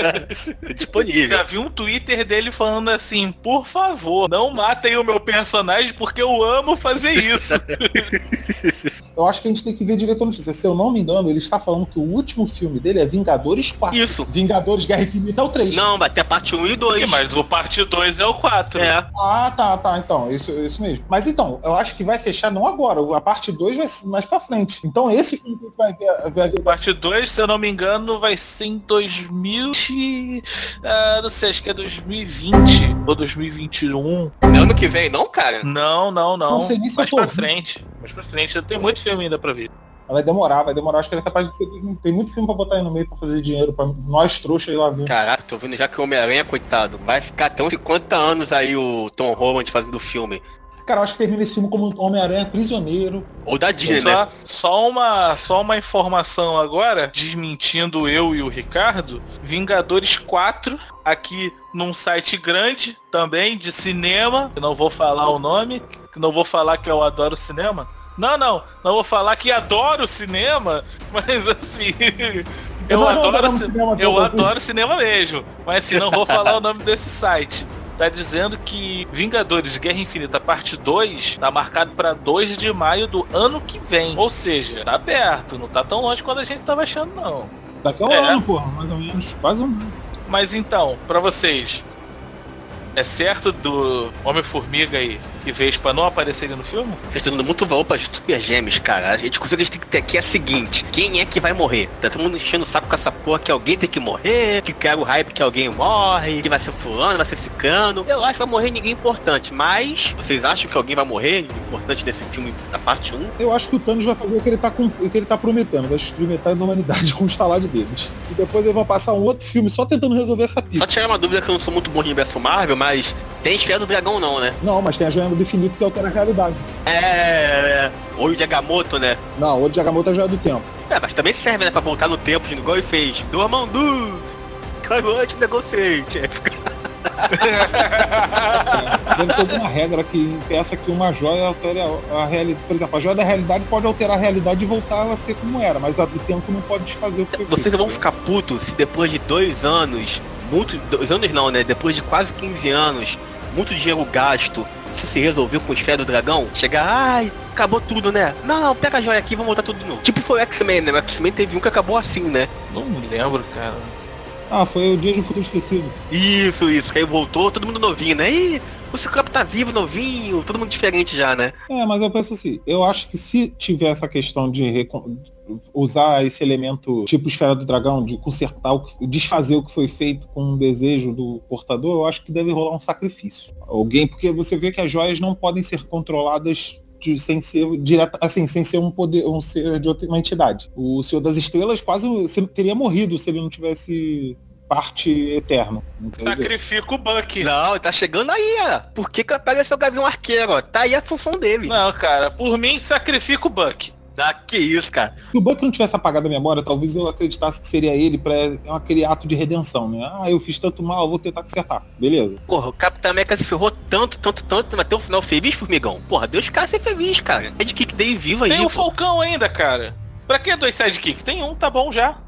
Disponível. Já vi um Twitter dele falando assim, por favor, não matem o meu personagem porque eu amo fazer isso. Eu acho que a gente tem que ver direito a notícia. Se eu não me engano, ele está falando que o último filme dele é Vingadores 4. Isso. Vingadores Guerra Infinita é o 3. Não, vai ter a parte 1 e 2. Mas o parte 2 é o 4. É. Ah, tá, tá, então, isso, isso mesmo. Mas então, eu acho que vai fechar não agora, a parte 2 vai ser mais pra frente. Então esse filme que vai ver, vai ver Parte 2, se eu não me engano, vai ser em 2000. e- Ah, não sei, acho que é 2020 ou 2021. Não é ano que vem, não, cara? Não, não, não. Não sei nem se mais pra ouvindo. frente. Mais pra frente. Tem muito filme ainda pra ver. vai demorar, vai demorar. Acho que ele é capaz de ser. Tem muito filme pra botar aí no meio pra fazer dinheiro, pra nós trouxa ir lá ver. Caraca, tô vendo já que o Homem-Aranha, coitado, vai ficar até uns 50 anos aí o Tom Holland fazendo filme. Cara, eu acho que termina esse filme como Homem-Aranha prisioneiro. Ou da Disney, Só, né? só, uma, só uma informação agora, desmentindo eu e o Ricardo, Vingadores 4, aqui num site grande também, de cinema, que não vou falar o nome, que não vou falar que eu adoro cinema. Não, não, não vou falar que adoro cinema, mas assim. Eu, não, adoro, adoramos ci- cinema eu adoro cinema mesmo, mas assim, não vou falar o nome desse site. Tá dizendo que Vingadores Guerra Infinita Parte 2 tá marcado pra 2 de maio do ano que vem. Ou seja, tá perto, não tá tão longe quanto a gente tava achando não. Daqui a um É. ano, porra, mais ou menos. Quase um ano. Mas então, pra vocês, é certo do Homem-Formiga e, e Vespa não aparecerem no filme? Vocês estão dando muito valor pra Super Gêmeos, cara. A gente consegue tem que ter aqui é a seguinte, quem é que vai morrer? Tá todo mundo enchendo o saco com essa porra que alguém tem que morrer, que quer o hype que alguém morre, que vai ser fulano, vai ser cicano. Eu acho que vai morrer ninguém importante, mas vocês acham que alguém vai morrer importante nesse filme da parte 1? Eu acho que o Thanos vai fazer o que ele tá, com, o que ele tá prometendo, vai destruir metade da humanidade com o estalar de dedos. E depois eles vão passar um outro filme só tentando resolver essa Só pista. tirar uma dúvida que eu não sou muito bom de universo Marvel, mas tem esfera do dragão não, né? Não, mas tem a joia do infinito que altera a realidade. É, é, olho de Agamotto, né? Não, o outro de Agamotto é a joia do tempo. É, mas também serve, né, pra voltar no tempo, igual ele fez. Dormandu! Carote negociante. Deve ter alguma regra que impeça que uma joia altere a, a realidade. Por exemplo, a joia da realidade pode alterar a realidade e voltar a ser como era, mas a do tempo não pode desfazer o que Vocês vão ficar putos se depois de dois anos, muito. Dois anos não, né? Depois de quase 15 anos, muito dinheiro gasto, isso se resolveu com os fé do dragão, chegar, ai, acabou tudo, né? Não, pega a joia aqui e vamos voltar tudo de novo. Tipo foi o X-Men, né? O X-Men teve um que acabou assim, né? Não me lembro, cara. Ah, foi o dia de um futuro esquecido. Isso, isso, que aí voltou, todo mundo novinho, né? Ih, o Ciclope tá vivo, novinho, todo mundo diferente já, né? É, mas eu penso assim, eu acho que se tiver essa questão de usar esse elemento tipo esfera do dragão, de consertar, o que, desfazer o que foi feito com o desejo do portador, eu acho que deve rolar um sacrifício. Alguém, porque você vê que as joias não podem ser controladas de- sem ser direto, assim, sem ser um poder, um ser de outra uma entidade. O Senhor das Estrelas quase se- teria morrido se ele não tivesse parte eterna. Sacrifica o Buck. Não, tá chegando aí, ó. Por que que pega seu Gavião Arqueiro, ó? Tá aí a função dele. Não, cara, por mim, sacrifica o Buck. Ah, que isso, cara. Se o Buck não tivesse apagado a memória, talvez eu acreditasse que seria ele para aquele ato de redenção, né? Ah, eu fiz tanto mal, eu vou tentar consertar. Beleza. Porra, o Capitão América se ferrou tanto, tanto, tanto, mas tem um final feliz, formigão. Porra, Deus os caras ser feliz, cara. É de kick day vivo aí. Tem o pô. Falcão ainda, cara. Pra que dois sidekicks? Tem um, tá bom já.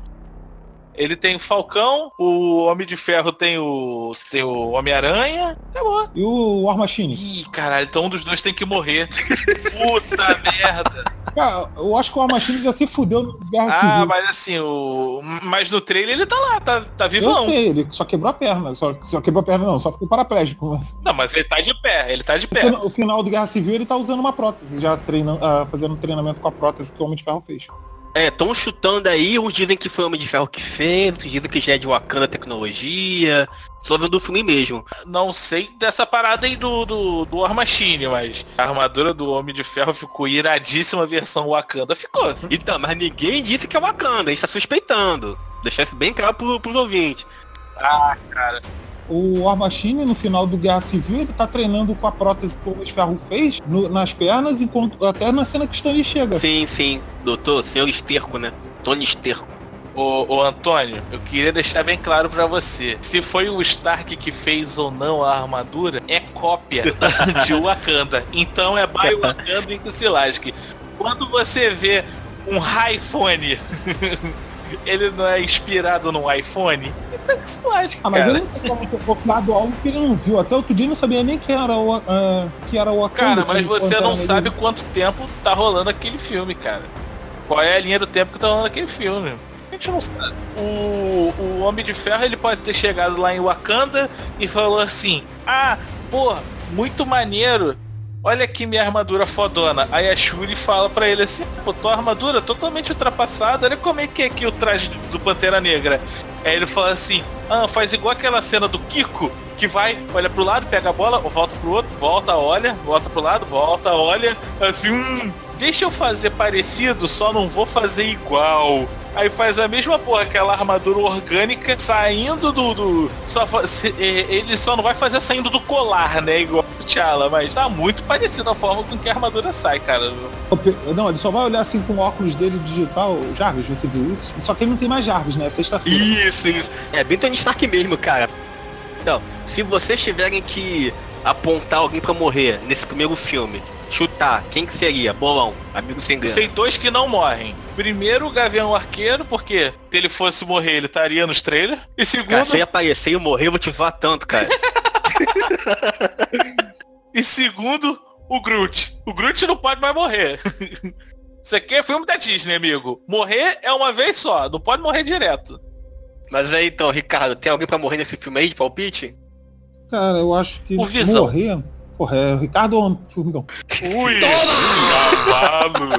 Ele tem o Falcão, o Homem de Ferro tem o. tem o Homem-Aranha. Acabou. E o War Machine? Ih, caralho, então um dos dois tem que morrer. Puta merda. Cara, eu acho que o War Machine já se fudeu no Guerra Ah, Civil. mas assim, o. Mas no trailer ele tá lá, tá, tá Eu vivão. sei, ele só quebrou a perna. Só, só quebrou a perna não, só ficou paraplégico. Mas... Não, mas ele tá de pé, ele tá de pé. final- O final do Guerra Civil ele tá usando uma prótese, já treinando, ah, fazendo treinamento com a prótese que o Homem de Ferro fez. É, tão chutando aí, uns dizem que foi o Homem de Ferro que fez, outros dizem que já é de Wakanda Tecnologia. Só vendo do filme mesmo. Não sei dessa parada aí do, do, do War Machine, mas a armadura do Homem de Ferro ficou iradíssima, a versão Wakanda ficou. Então, mas ninguém disse que é Wakanda, a gente tá suspeitando. Deixar isso bem claro pro, pros ouvintes. Ah, cara. O War Machine, no final do Guerra Civil, ele tá treinando com a prótese que o Homem de Ferro fez no- nas pernas, enquanto, até na cena que o Stanley chega. Sim, sim, doutor, senhor Esterco, né? Tony Esterco. Ô, ô Antônio, eu queria deixar bem claro pra você. Se foi o Stark que fez ou não a armadura, é cópia de Wakanda. Então é by Wakanda em Kusilaski. Quando você vê um iPhone, ele não é inspirado num iPhone, então Kusilaski, Ah, mas cara. ele não tem como algo que ele não viu. Até outro dia ele não sabia nem que era o, ah, que era o Wakanda. Cara, mas você não sabe quanto tempo tá rolando aquele filme, cara. Qual é a linha do tempo que tá rolando aquele filme? A gente não sabe. O, o Homem de Ferro, ele pode ter chegado lá em Wakanda e falou assim, ah, pô, muito maneiro. Olha aqui minha armadura fodona. Aí a Shuri fala pra ele assim, pô, tua armadura totalmente ultrapassada, olha como é que é aqui o traje do Pantera Negra. Aí ele fala assim, ah, faz igual aquela cena do Kiko, que vai, olha pro lado, pega a bola, volta pro outro, volta, olha, volta pro lado, volta, olha, assim, hum, deixa eu fazer parecido, só não vou fazer igual. Aí faz a mesma porra, aquela armadura orgânica saindo do. do só, se- eh, ele só não vai fazer saindo do colar, né? Igual o T'Challa, mas tá muito parecido a forma com que a armadura sai, cara. Não, ele só vai olhar assim com o óculos dele digital. Jarvis, você viu isso? Só que ele não tem mais Jarvis, né? É Sexta-feira. Isso, isso. É bem Tony Stark mesmo, cara. Então, se vocês tiverem que apontar alguém pra morrer nesse primeiro filme, chutar, quem que seria? Bolão, amigo sem grana. Sei dois que não morrem. Primeiro, o Gavião Arqueiro, porque se ele fosse morrer, ele estaria nos trailers. E segundo, Cara, se ele aparecer e eu morrer, eu vou te zoar tanto, cara. e segundo, o Groot. O Groot não pode mais morrer. Isso aqui é filme da Disney, amigo. Morrer é uma vez só, não pode morrer direto. Mas aí então, Ricardo, tem alguém pra morrer nesse filme aí de palpite? Cara, eu acho que O Visão. morrer. Porra, é o Ricardo ou o Formigão? Ui! Cavalo!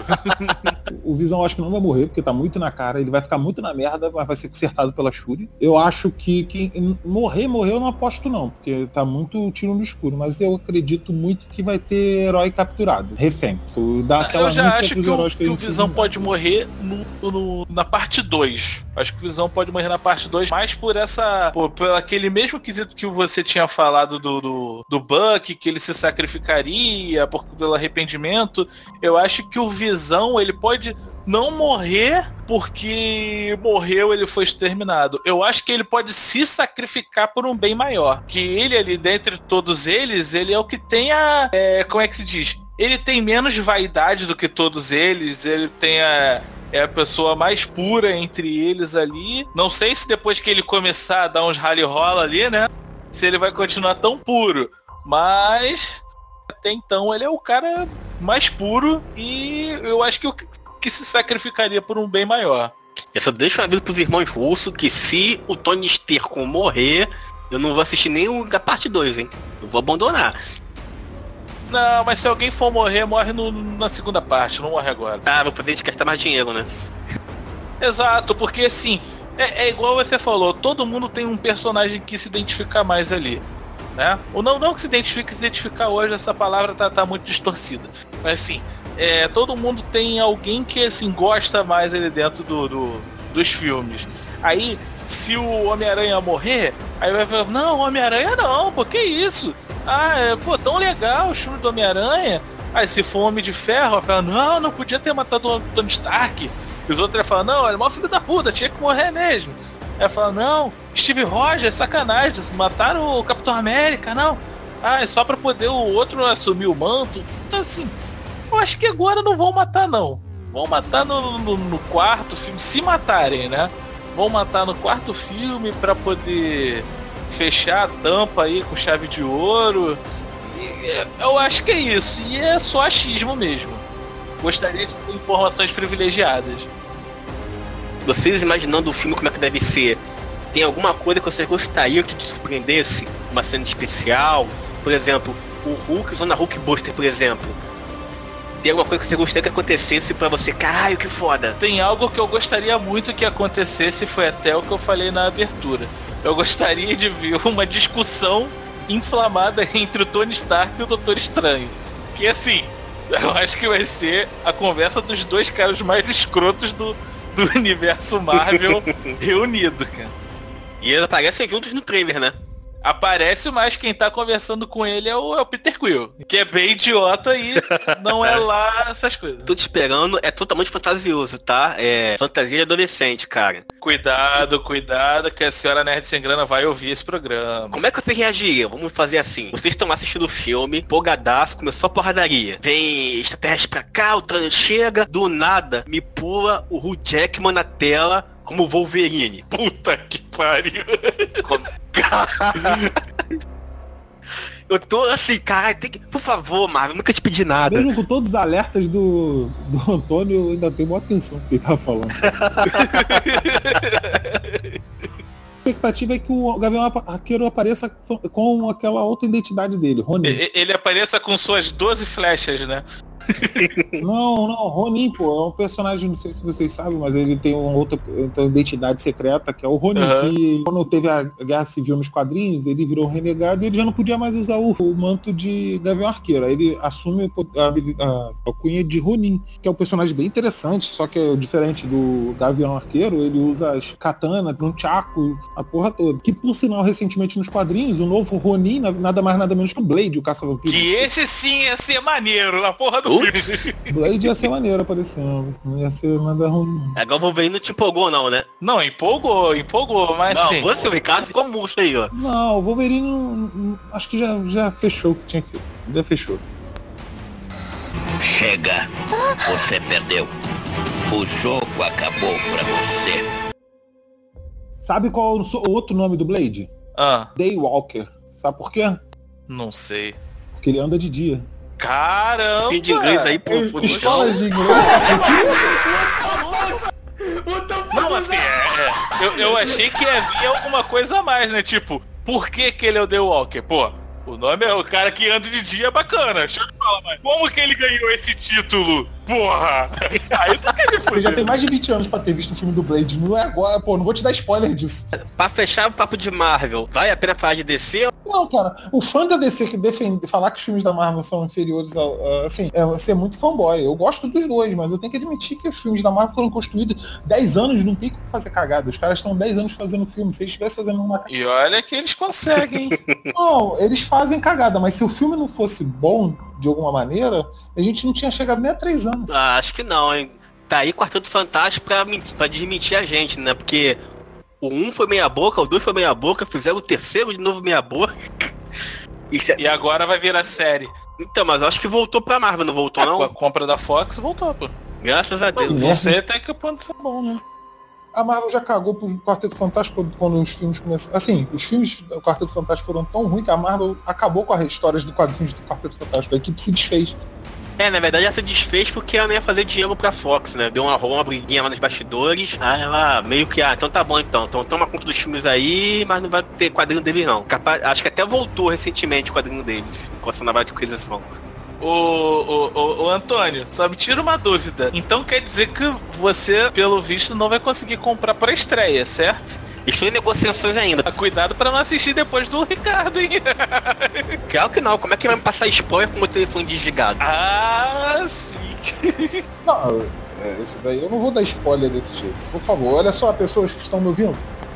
O Visão acho que não vai morrer, porque tá muito na cara. Ele vai ficar muito na merda, mas vai ser consertado pela Shuri. Eu acho que, que morrer, morrer eu não aposto não, porque tá muito tiro no escuro. Mas eu acredito muito que vai ter herói capturado. Refém. Dá aquela Eu já acho que o, que o Visão pode morrer no, no- na parte 2. Acho que o Visão pode morrer na parte 2, mais por essa. Por, por aquele mesmo quesito que você tinha falado do, do, do Buck, que ele se sacrificaria por, pelo arrependimento. Eu acho que o Visão, ele pode não morrer porque morreu, ele foi exterminado. Eu acho que ele pode se sacrificar por um bem maior. Que ele ali, dentre todos eles, ele é o que tem a. é, como é que se diz? Ele tem menos vaidade do que todos eles, ele tem a. É a pessoa mais pura entre eles ali. Não sei se depois que ele começar a dar uns rally rola ali, né? Se ele vai continuar tão puro. Mas até então ele é o cara mais puro e eu acho que o que- se sacrificaria por um bem maior. Eu só deixo um aviso pros irmãos russos que se o Tony Sterco morrer, eu não vou assistir nem a parte 2, hein? Eu vou abandonar. Não, mas se alguém for morrer, morre no- na segunda parte, não morre agora. Ah, vou poder gastar mais dinheiro, né? Exato, porque assim, é, é igual você falou, todo mundo tem um personagem que se identifica mais ali. Né? Ou não, não que se identifique, se identificar hoje, essa palavra tá, tá muito distorcida. Mas assim, é, todo mundo tem alguém que assim, gosta mais ali dentro do, do- dos filmes. Aí, se o Homem-Aranha morrer, aí vai falar, não, Homem-Aranha não, pô, que isso? Ah, é, pô, tão legal o filme do Homem-Aranha. Aí se for Homem de Ferro, vai falar, não, não podia ter matado o Tony Stark. E os outros iam falar, não, ele é mó filho da puta, tinha que morrer mesmo. Aí fala, não, Steve Rogers, sacanagem, mataram o Capitão América, não. Ah, é só pra poder o outro assumir o manto. Então assim, eu acho que agora não vão matar não. Vão matar no, no- no quarto filme, se matarem, né? Vão matar no quarto filme pra poder fechar a tampa aí com chave de ouro. E, é, eu acho que é isso. E é só achismo mesmo. Gostaria de ter informações privilegiadas. Vocês imaginando o filme como é que deve ser, tem alguma coisa que vocês gostariam que te surpreendesse? Uma cena especial? Por exemplo, o Hulk, Zona Hulk Buster, por exemplo. Tem alguma coisa que você gostaria que acontecesse pra você? Caralho, que foda. Tem algo que eu gostaria muito que acontecesse, foi até o que eu falei na abertura. Eu gostaria de ver uma discussão inflamada entre o Tony Stark e o Doutor Estranho. Que assim, eu acho que vai ser a conversa dos dois caras mais escrotos do, do universo Marvel reunido, cara. E eles aparecem juntos no trailer, né? Aparece, mas quem tá conversando com ele é o, é o Peter Quill, que é bem idiota e não é lá essas coisas. Tô te esperando, é totalmente fantasioso, tá? É fantasia de adolescente, cara. Cuidado, cuidado, que a senhora Nerd Sem Grana vai ouvir esse programa. Como é que você reagiria? Vamos fazer assim. Vocês estão assistindo o filme, empolgadaço, começou a porradaria. Vem extraterrestre pra cá, o trans chega, do nada, me pula o Hugh Jackman na tela como Wolverine. Puta que pariu. Eu tô assim, cara, tem que. Por favor, Marvel, nunca te pedi nada. Mesmo com todos os alertas do, do Antônio, eu ainda tenho maior atenção no que ele tá falando. A expectativa é que o Gavião Arqueiro apareça com aquela outra identidade dele, Ronin. E- Ele apareça com suas 12 flechas, né? Não, não, Ronin, pô, é um personagem, não sei se vocês sabem, mas ele tem uma outra então, identidade secreta, que é o Ronin, Aham. que quando teve a guerra civil nos quadrinhos, ele virou um renegado e ele já não podia mais usar o, o manto de Gavião Arqueiro. Aí ele assume a, a, a cunha de Ronin, que é um personagem bem interessante, só que é diferente do Gavião Arqueiro, ele usa as katana, um chaco, a porra toda. Que por sinal, recentemente nos quadrinhos, o novo Ronin, na- nada mais nada menos que o Blade, o caça-vampiro. Que esse sim ia ser maneiro, a porra do Filme. Blade ia ser maneiro aparecendo. Não ia ser nada ruim. Agora o Wolverine não te empolgou não, né? Não, empolgou, empolgou, mas não, sim. você, o Ricardo, ficou murcho aí, ó. Não, o Wolverine não- não- acho que já, já fechou o que tinha que. Já fechou. Chega. Você perdeu. O jogo acabou pra você. Sabe qual é o outro nome do Blade? Ah, Daywalker. Sabe por quê? não sei. Porque ele anda de dia. Caramba! Fim de inglês aí pro, de inglês. Não, assim, é, é, eu, eu achei que havia alguma coisa a mais, né? Tipo, por que que ele é o The Walker? Pô, o nome é o cara que anda de dia é bacana. Deixa eu te falar, mas como que ele ganhou esse título? Porra! Aí tu quer me Você fuder. já tem mais de 20 anos pra ter visto o filme do Blade. Não é agora, pô, não vou te dar spoiler disso. Pra fechar o papo de Marvel, vale a pena falar de DC? Não, cara, o fã da DC que defende, falar que os filmes da Marvel são inferiores ao. Assim, é ser muito fanboy. Eu gosto dos dois, mas eu tenho que admitir que os filmes da Marvel foram construídos 10 anos, não tem como fazer cagada. Os caras estão 10 anos fazendo filme. Se eles estivessem fazendo uma E olha que eles conseguem. Não, eles fazem cagada, mas se o filme não fosse bom de alguma maneira, a gente não tinha chegado nem a três anos. Ah, acho que não, hein? Tá aí Quarteto Fantástico pra, pra desmentir a gente, né? Porque o 1 foi meia boca, o 2 foi meia boca, fizeram o terceiro de novo meia boca. É- E agora vai virar série. Então, mas acho que voltou pra Marvel, não voltou Com a não? compra da Fox voltou, pô. Graças a Deus. Não Você até que o ponto é bom, né? A Marvel já cagou pro Quarteto Fantástico quando, os filmes começaram. Assim, os filmes do Quarteto Fantástico foram tão ruins que a Marvel acabou com as histórias do quadrinhos do Quarteto Fantástico. A equipe se desfez. É, na verdade ela se desfez porque ela não ia fazer dinheiro pra Fox, né? Deu uma, uma briguinha lá nos bastidores. Aí ela meio que, ah, então tá bom então. Então toma conta dos filmes aí, mas não vai ter quadrinho deles não. Capaz, acho que até voltou recentemente o quadrinho deles, com essa nova adquisição. Ô, ô, ô, ô, Antônio, só me tira uma dúvida. Então quer dizer que você, pelo visto, não vai conseguir comprar pra estreia, certo? Estou em negociações ainda. Cuidado pra não assistir depois do Ricardo, hein? Claro que não. Como é que vai me passar spoiler com o meu telefone desligado? Ah, sim. Não, é, esse daí eu não vou dar spoiler desse jeito. Por favor, olha só, pessoas que estão me ouvindo.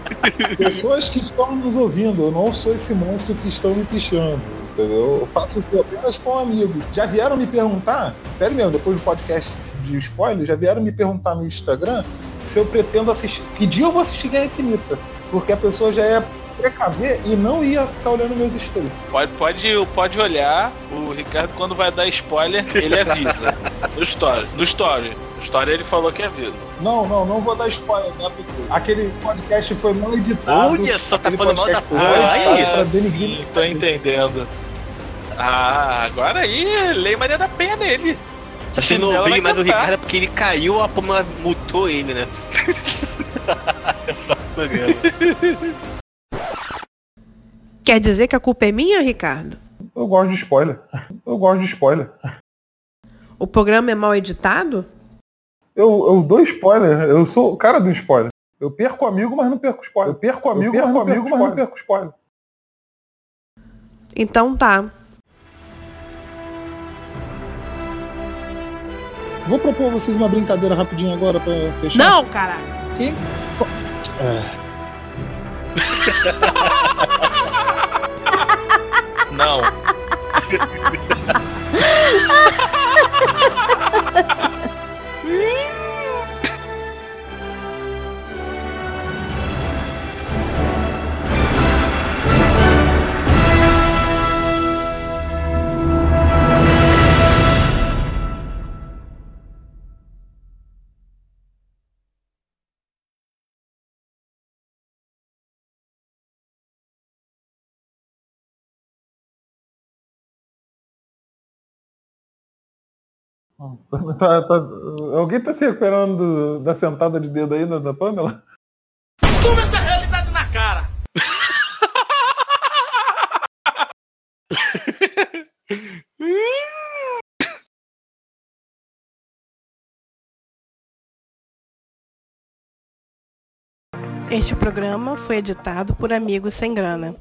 Pessoas que estão nos ouvindo, eu não sou esse monstro que estão me pichando, entendeu? Eu faço isso apenas com amigos. Já vieram me perguntar, sério mesmo, depois do podcast de spoiler, já vieram me perguntar no Instagram se eu pretendo assistir. Que dia eu vou assistir Guerra Infinita? Porque a pessoa já ia se precaver e não ia ficar olhando meus stories. Pode, pode, pode olhar, o Ricardo quando vai dar spoiler, ele avisa. No story. No story. No story ele falou que avisa. Não, não, não vou dar spoiler, né, pessoal? Aquele podcast foi mal editado. Olha só, tá falando mal da porra. pra Ah, sim, tô entendendo. Ah, agora aí, Lei Maria da Penha nele. Vocês não ouviram mais o. Ricardo porque ele caiu, a Puma mutou ele, né? É. Quer dizer que a culpa é minha, Ricardo? Eu gosto de spoiler. Eu gosto de spoiler. O programa é mal editado? Eu, eu dou spoiler. Eu sou o cara do spoiler. Eu perco amigo, mas não perco spoiler. Eu perco amigo, mas, não amigo mas não perco spoiler. Então tá. Vou propor a vocês uma brincadeira rapidinho agora pra fechar. Não, caralho. Quem? Não. Tá- tá- alguém tá se recuperando do- da sentada de dedo aí da, da Pamela? Toma essa realidade na cara! Este programa foi editado por Amigos Sem Grana.